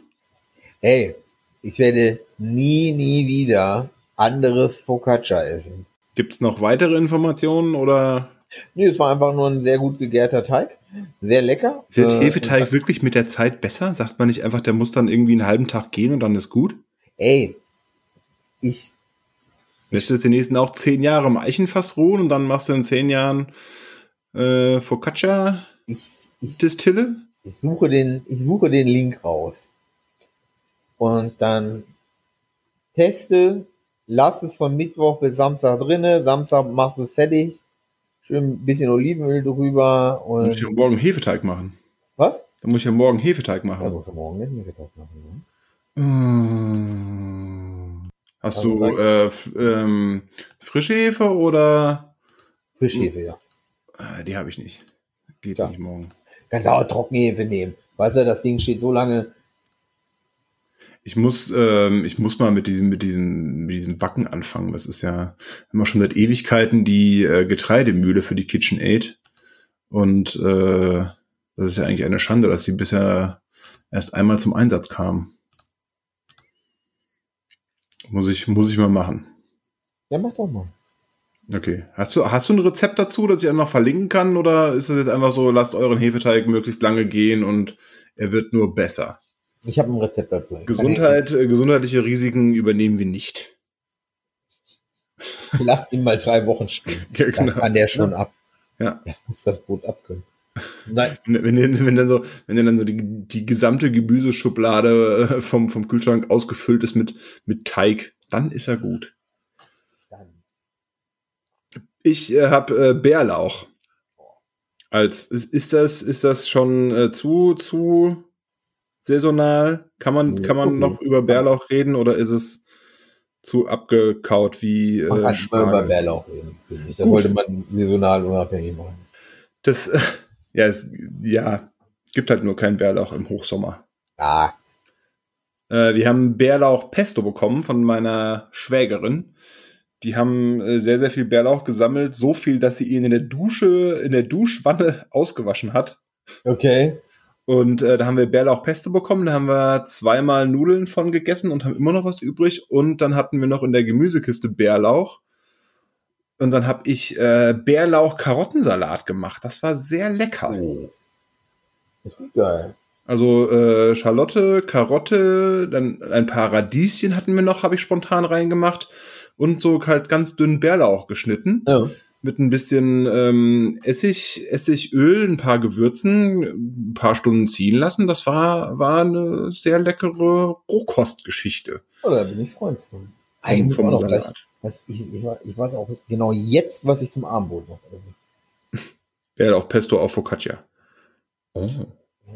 Ey, ich werde nie, nie wieder anderes Focaccia essen.
Gibt's noch weitere Informationen oder
Nee, es war einfach nur ein sehr gut gegärter Teig. Sehr lecker.
wird
Äh,
Hefeteig wirklich mit der Zeit besser? Sagt man nicht einfach, der muss dann irgendwie einen halben Tag gehen und dann ist gut?
Ey, ich,
Lässt du jetzt die nächsten auch zehn Jahre im Eichenfass ruhen und dann machst du in zehn Jahren äh, Focaccia
Ich, ich,
Distille?
ich, suche den, ich suche den Link raus. Und dann teste, lass es von Mittwoch bis Samstag drinne, Samstag machst du es fertig, schön ein bisschen Olivenöl drüber
Dann muss
und
ich ja morgen Hefeteig machen.
was?
Dann muss ich ja morgen Hefeteig machen.
musst du morgen nicht Mittag machen. Ne?
Mm. Hast
Also
du äh, ähm, frische Hefe oder?
Frischhefe, ja.
Äh, die habe ich nicht. Geht
Ja.
nicht morgen.
Kannst auch Trockenhefe nehmen. Weißt du, das Ding steht so lange.
Ich muss, ähm, ich muss mal mit diesem, mit diesem, mit diesem Backen anfangen. Das ist ja immer schon seit Ewigkeiten die äh, Getreidemühle für die KitchenAid. Und äh, das ist ja eigentlich eine Schande, dass sie bisher erst einmal zum Einsatz kam. Muss ich, muss ich mal machen.
Ja, mach doch mal.
Okay. Hast du, hast du ein Rezept dazu, das ich einfach verlinken kann? Oder ist es jetzt einfach so, lasst euren Hefeteig möglichst lange gehen und er wird nur besser?
Ich habe ein Rezept dazu.
Gesundheit, äh, gesundheitliche Risiken übernehmen wir nicht.
Lass ihn mal drei Wochen stehen.
Ja, genau.
Das kann der schon ab.
Ja.
Das muss das Brot abkönnen. Nein,
Wenn, wenn, wenn dann so, wenn dann so die, die gesamte Gemüseschublade äh, vom, vom Kühlschrank ausgefüllt ist mit, mit Teig, dann ist er gut.
dann.
Ich äh, habe äh, Bärlauch. Als ist, ist das ist das schon äh, zu zu saisonal? Kann man kann man noch über Bärlauch reden oder ist es zu abgekaut wie
Man
äh,
kann schon über? Bärlauch reden. finde ich. Das
Gut.
sollte man saisonal unabhängig machen.
Das äh, ja es, ja gibt halt nur keinen Bärlauch im Hochsommer.
Ah,
Äh, wir haben Bärlauch Pesto bekommen von meiner Schwägerin. Die haben äh, sehr, sehr viel Bärlauch gesammelt. So viel, dass sie ihn in der Dusche, in der Duschwanne ausgewaschen hat.
okay.
Und äh, da haben wir Bärlauch Pesto bekommen. Da haben wir zweimal Nudeln von gegessen und haben immer noch was übrig. Und dann hatten wir noch in der Gemüsekiste Bärlauch. Und dann habe ich äh, Bärlauch-Karottensalat gemacht. Das war sehr lecker.
Oh. Das ist geil.
Also äh, Schalotte, Karotte, dann ein paar Radieschen hatten wir noch, habe ich spontan reingemacht. Und so halt ganz dünn Bärlauch geschnitten.
Ja.
Mit ein bisschen ähm, Essig, Essigöl, ein paar Gewürzen, ein paar Stunden ziehen lassen. Das war, war eine sehr leckere Rohkostgeschichte.
Oh, da bin ich Freund von. Eigentlich
Vom
auch noch gleich. Was, ich, ich, ich weiß auch genau jetzt, was ich zum Abendbrot noch esse.
Bärlauch Pesto auf Focaccia. Oh.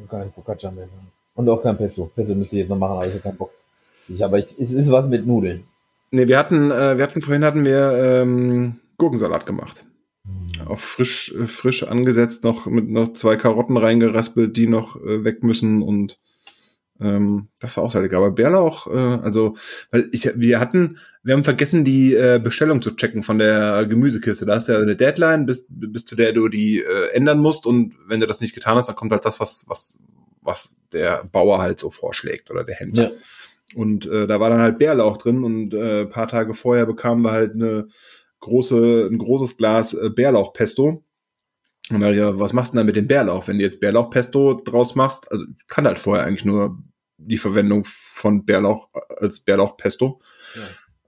Kein Focaccia mehr. Und auch kein Pesto. Pesto müsste ich jetzt noch machen, aber ich habe keinen Bock. Ich, aber ich, es ist was mit Nudeln.
Nee, wir hatten, äh, wir hatten vorhin hatten wir ähm, Gurkensalat gemacht. Auch frisch, äh, frisch angesetzt, noch mit noch zwei Karotten reingeraspelt, die noch äh, weg müssen und ähm, das war auch sehr lecker. Aber Bärlauch, äh, also, weil ich, wir hatten, wir haben vergessen, die äh, Bestellung zu checken von der Gemüsekiste. Da hast du ja eine Deadline, bis, bis zu der du die äh, ändern musst und wenn du das nicht getan hast, dann kommt halt das, was, was, was der Bauer halt so vorschlägt oder der Händler.
Ja.
Und äh, da war dann halt Bärlauch drin und äh, paar Tage vorher bekamen wir halt eine große, ein großes Glas äh, Bärlauchpesto. Und da, ja, was machst du denn da mit dem Bärlauch? Wenn du jetzt Bärlauchpesto draus machst, also kann halt vorher eigentlich nur die Verwendung von Bärlauch als Bärlauchpesto.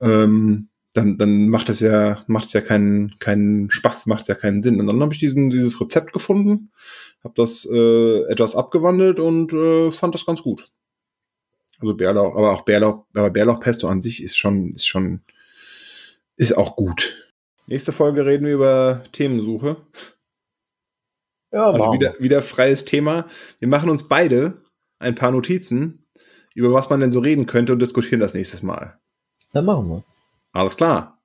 Ähm, dann, dann macht es ja, macht es ja keinen, keinen Spaß, macht es ja keinen Sinn. Und dann habe ich diesen, dieses Rezept gefunden, habe das äh, etwas abgewandelt und äh, fand das ganz gut. Also Bärlauch, aber auch Bärlauch, aber Bärlauchpesto an sich ist schon, ist schon, ist auch gut. Nächste Folge reden wir über Themensuche.
Ja,
Also
machen
wieder, wieder freies Thema. Wir machen uns beide ein paar Notizen, über was man denn so reden könnte und diskutieren das nächstes Mal.
Dann machen wir.
Alles klar.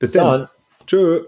Bis
Bis
dann.
dann.
Tschö.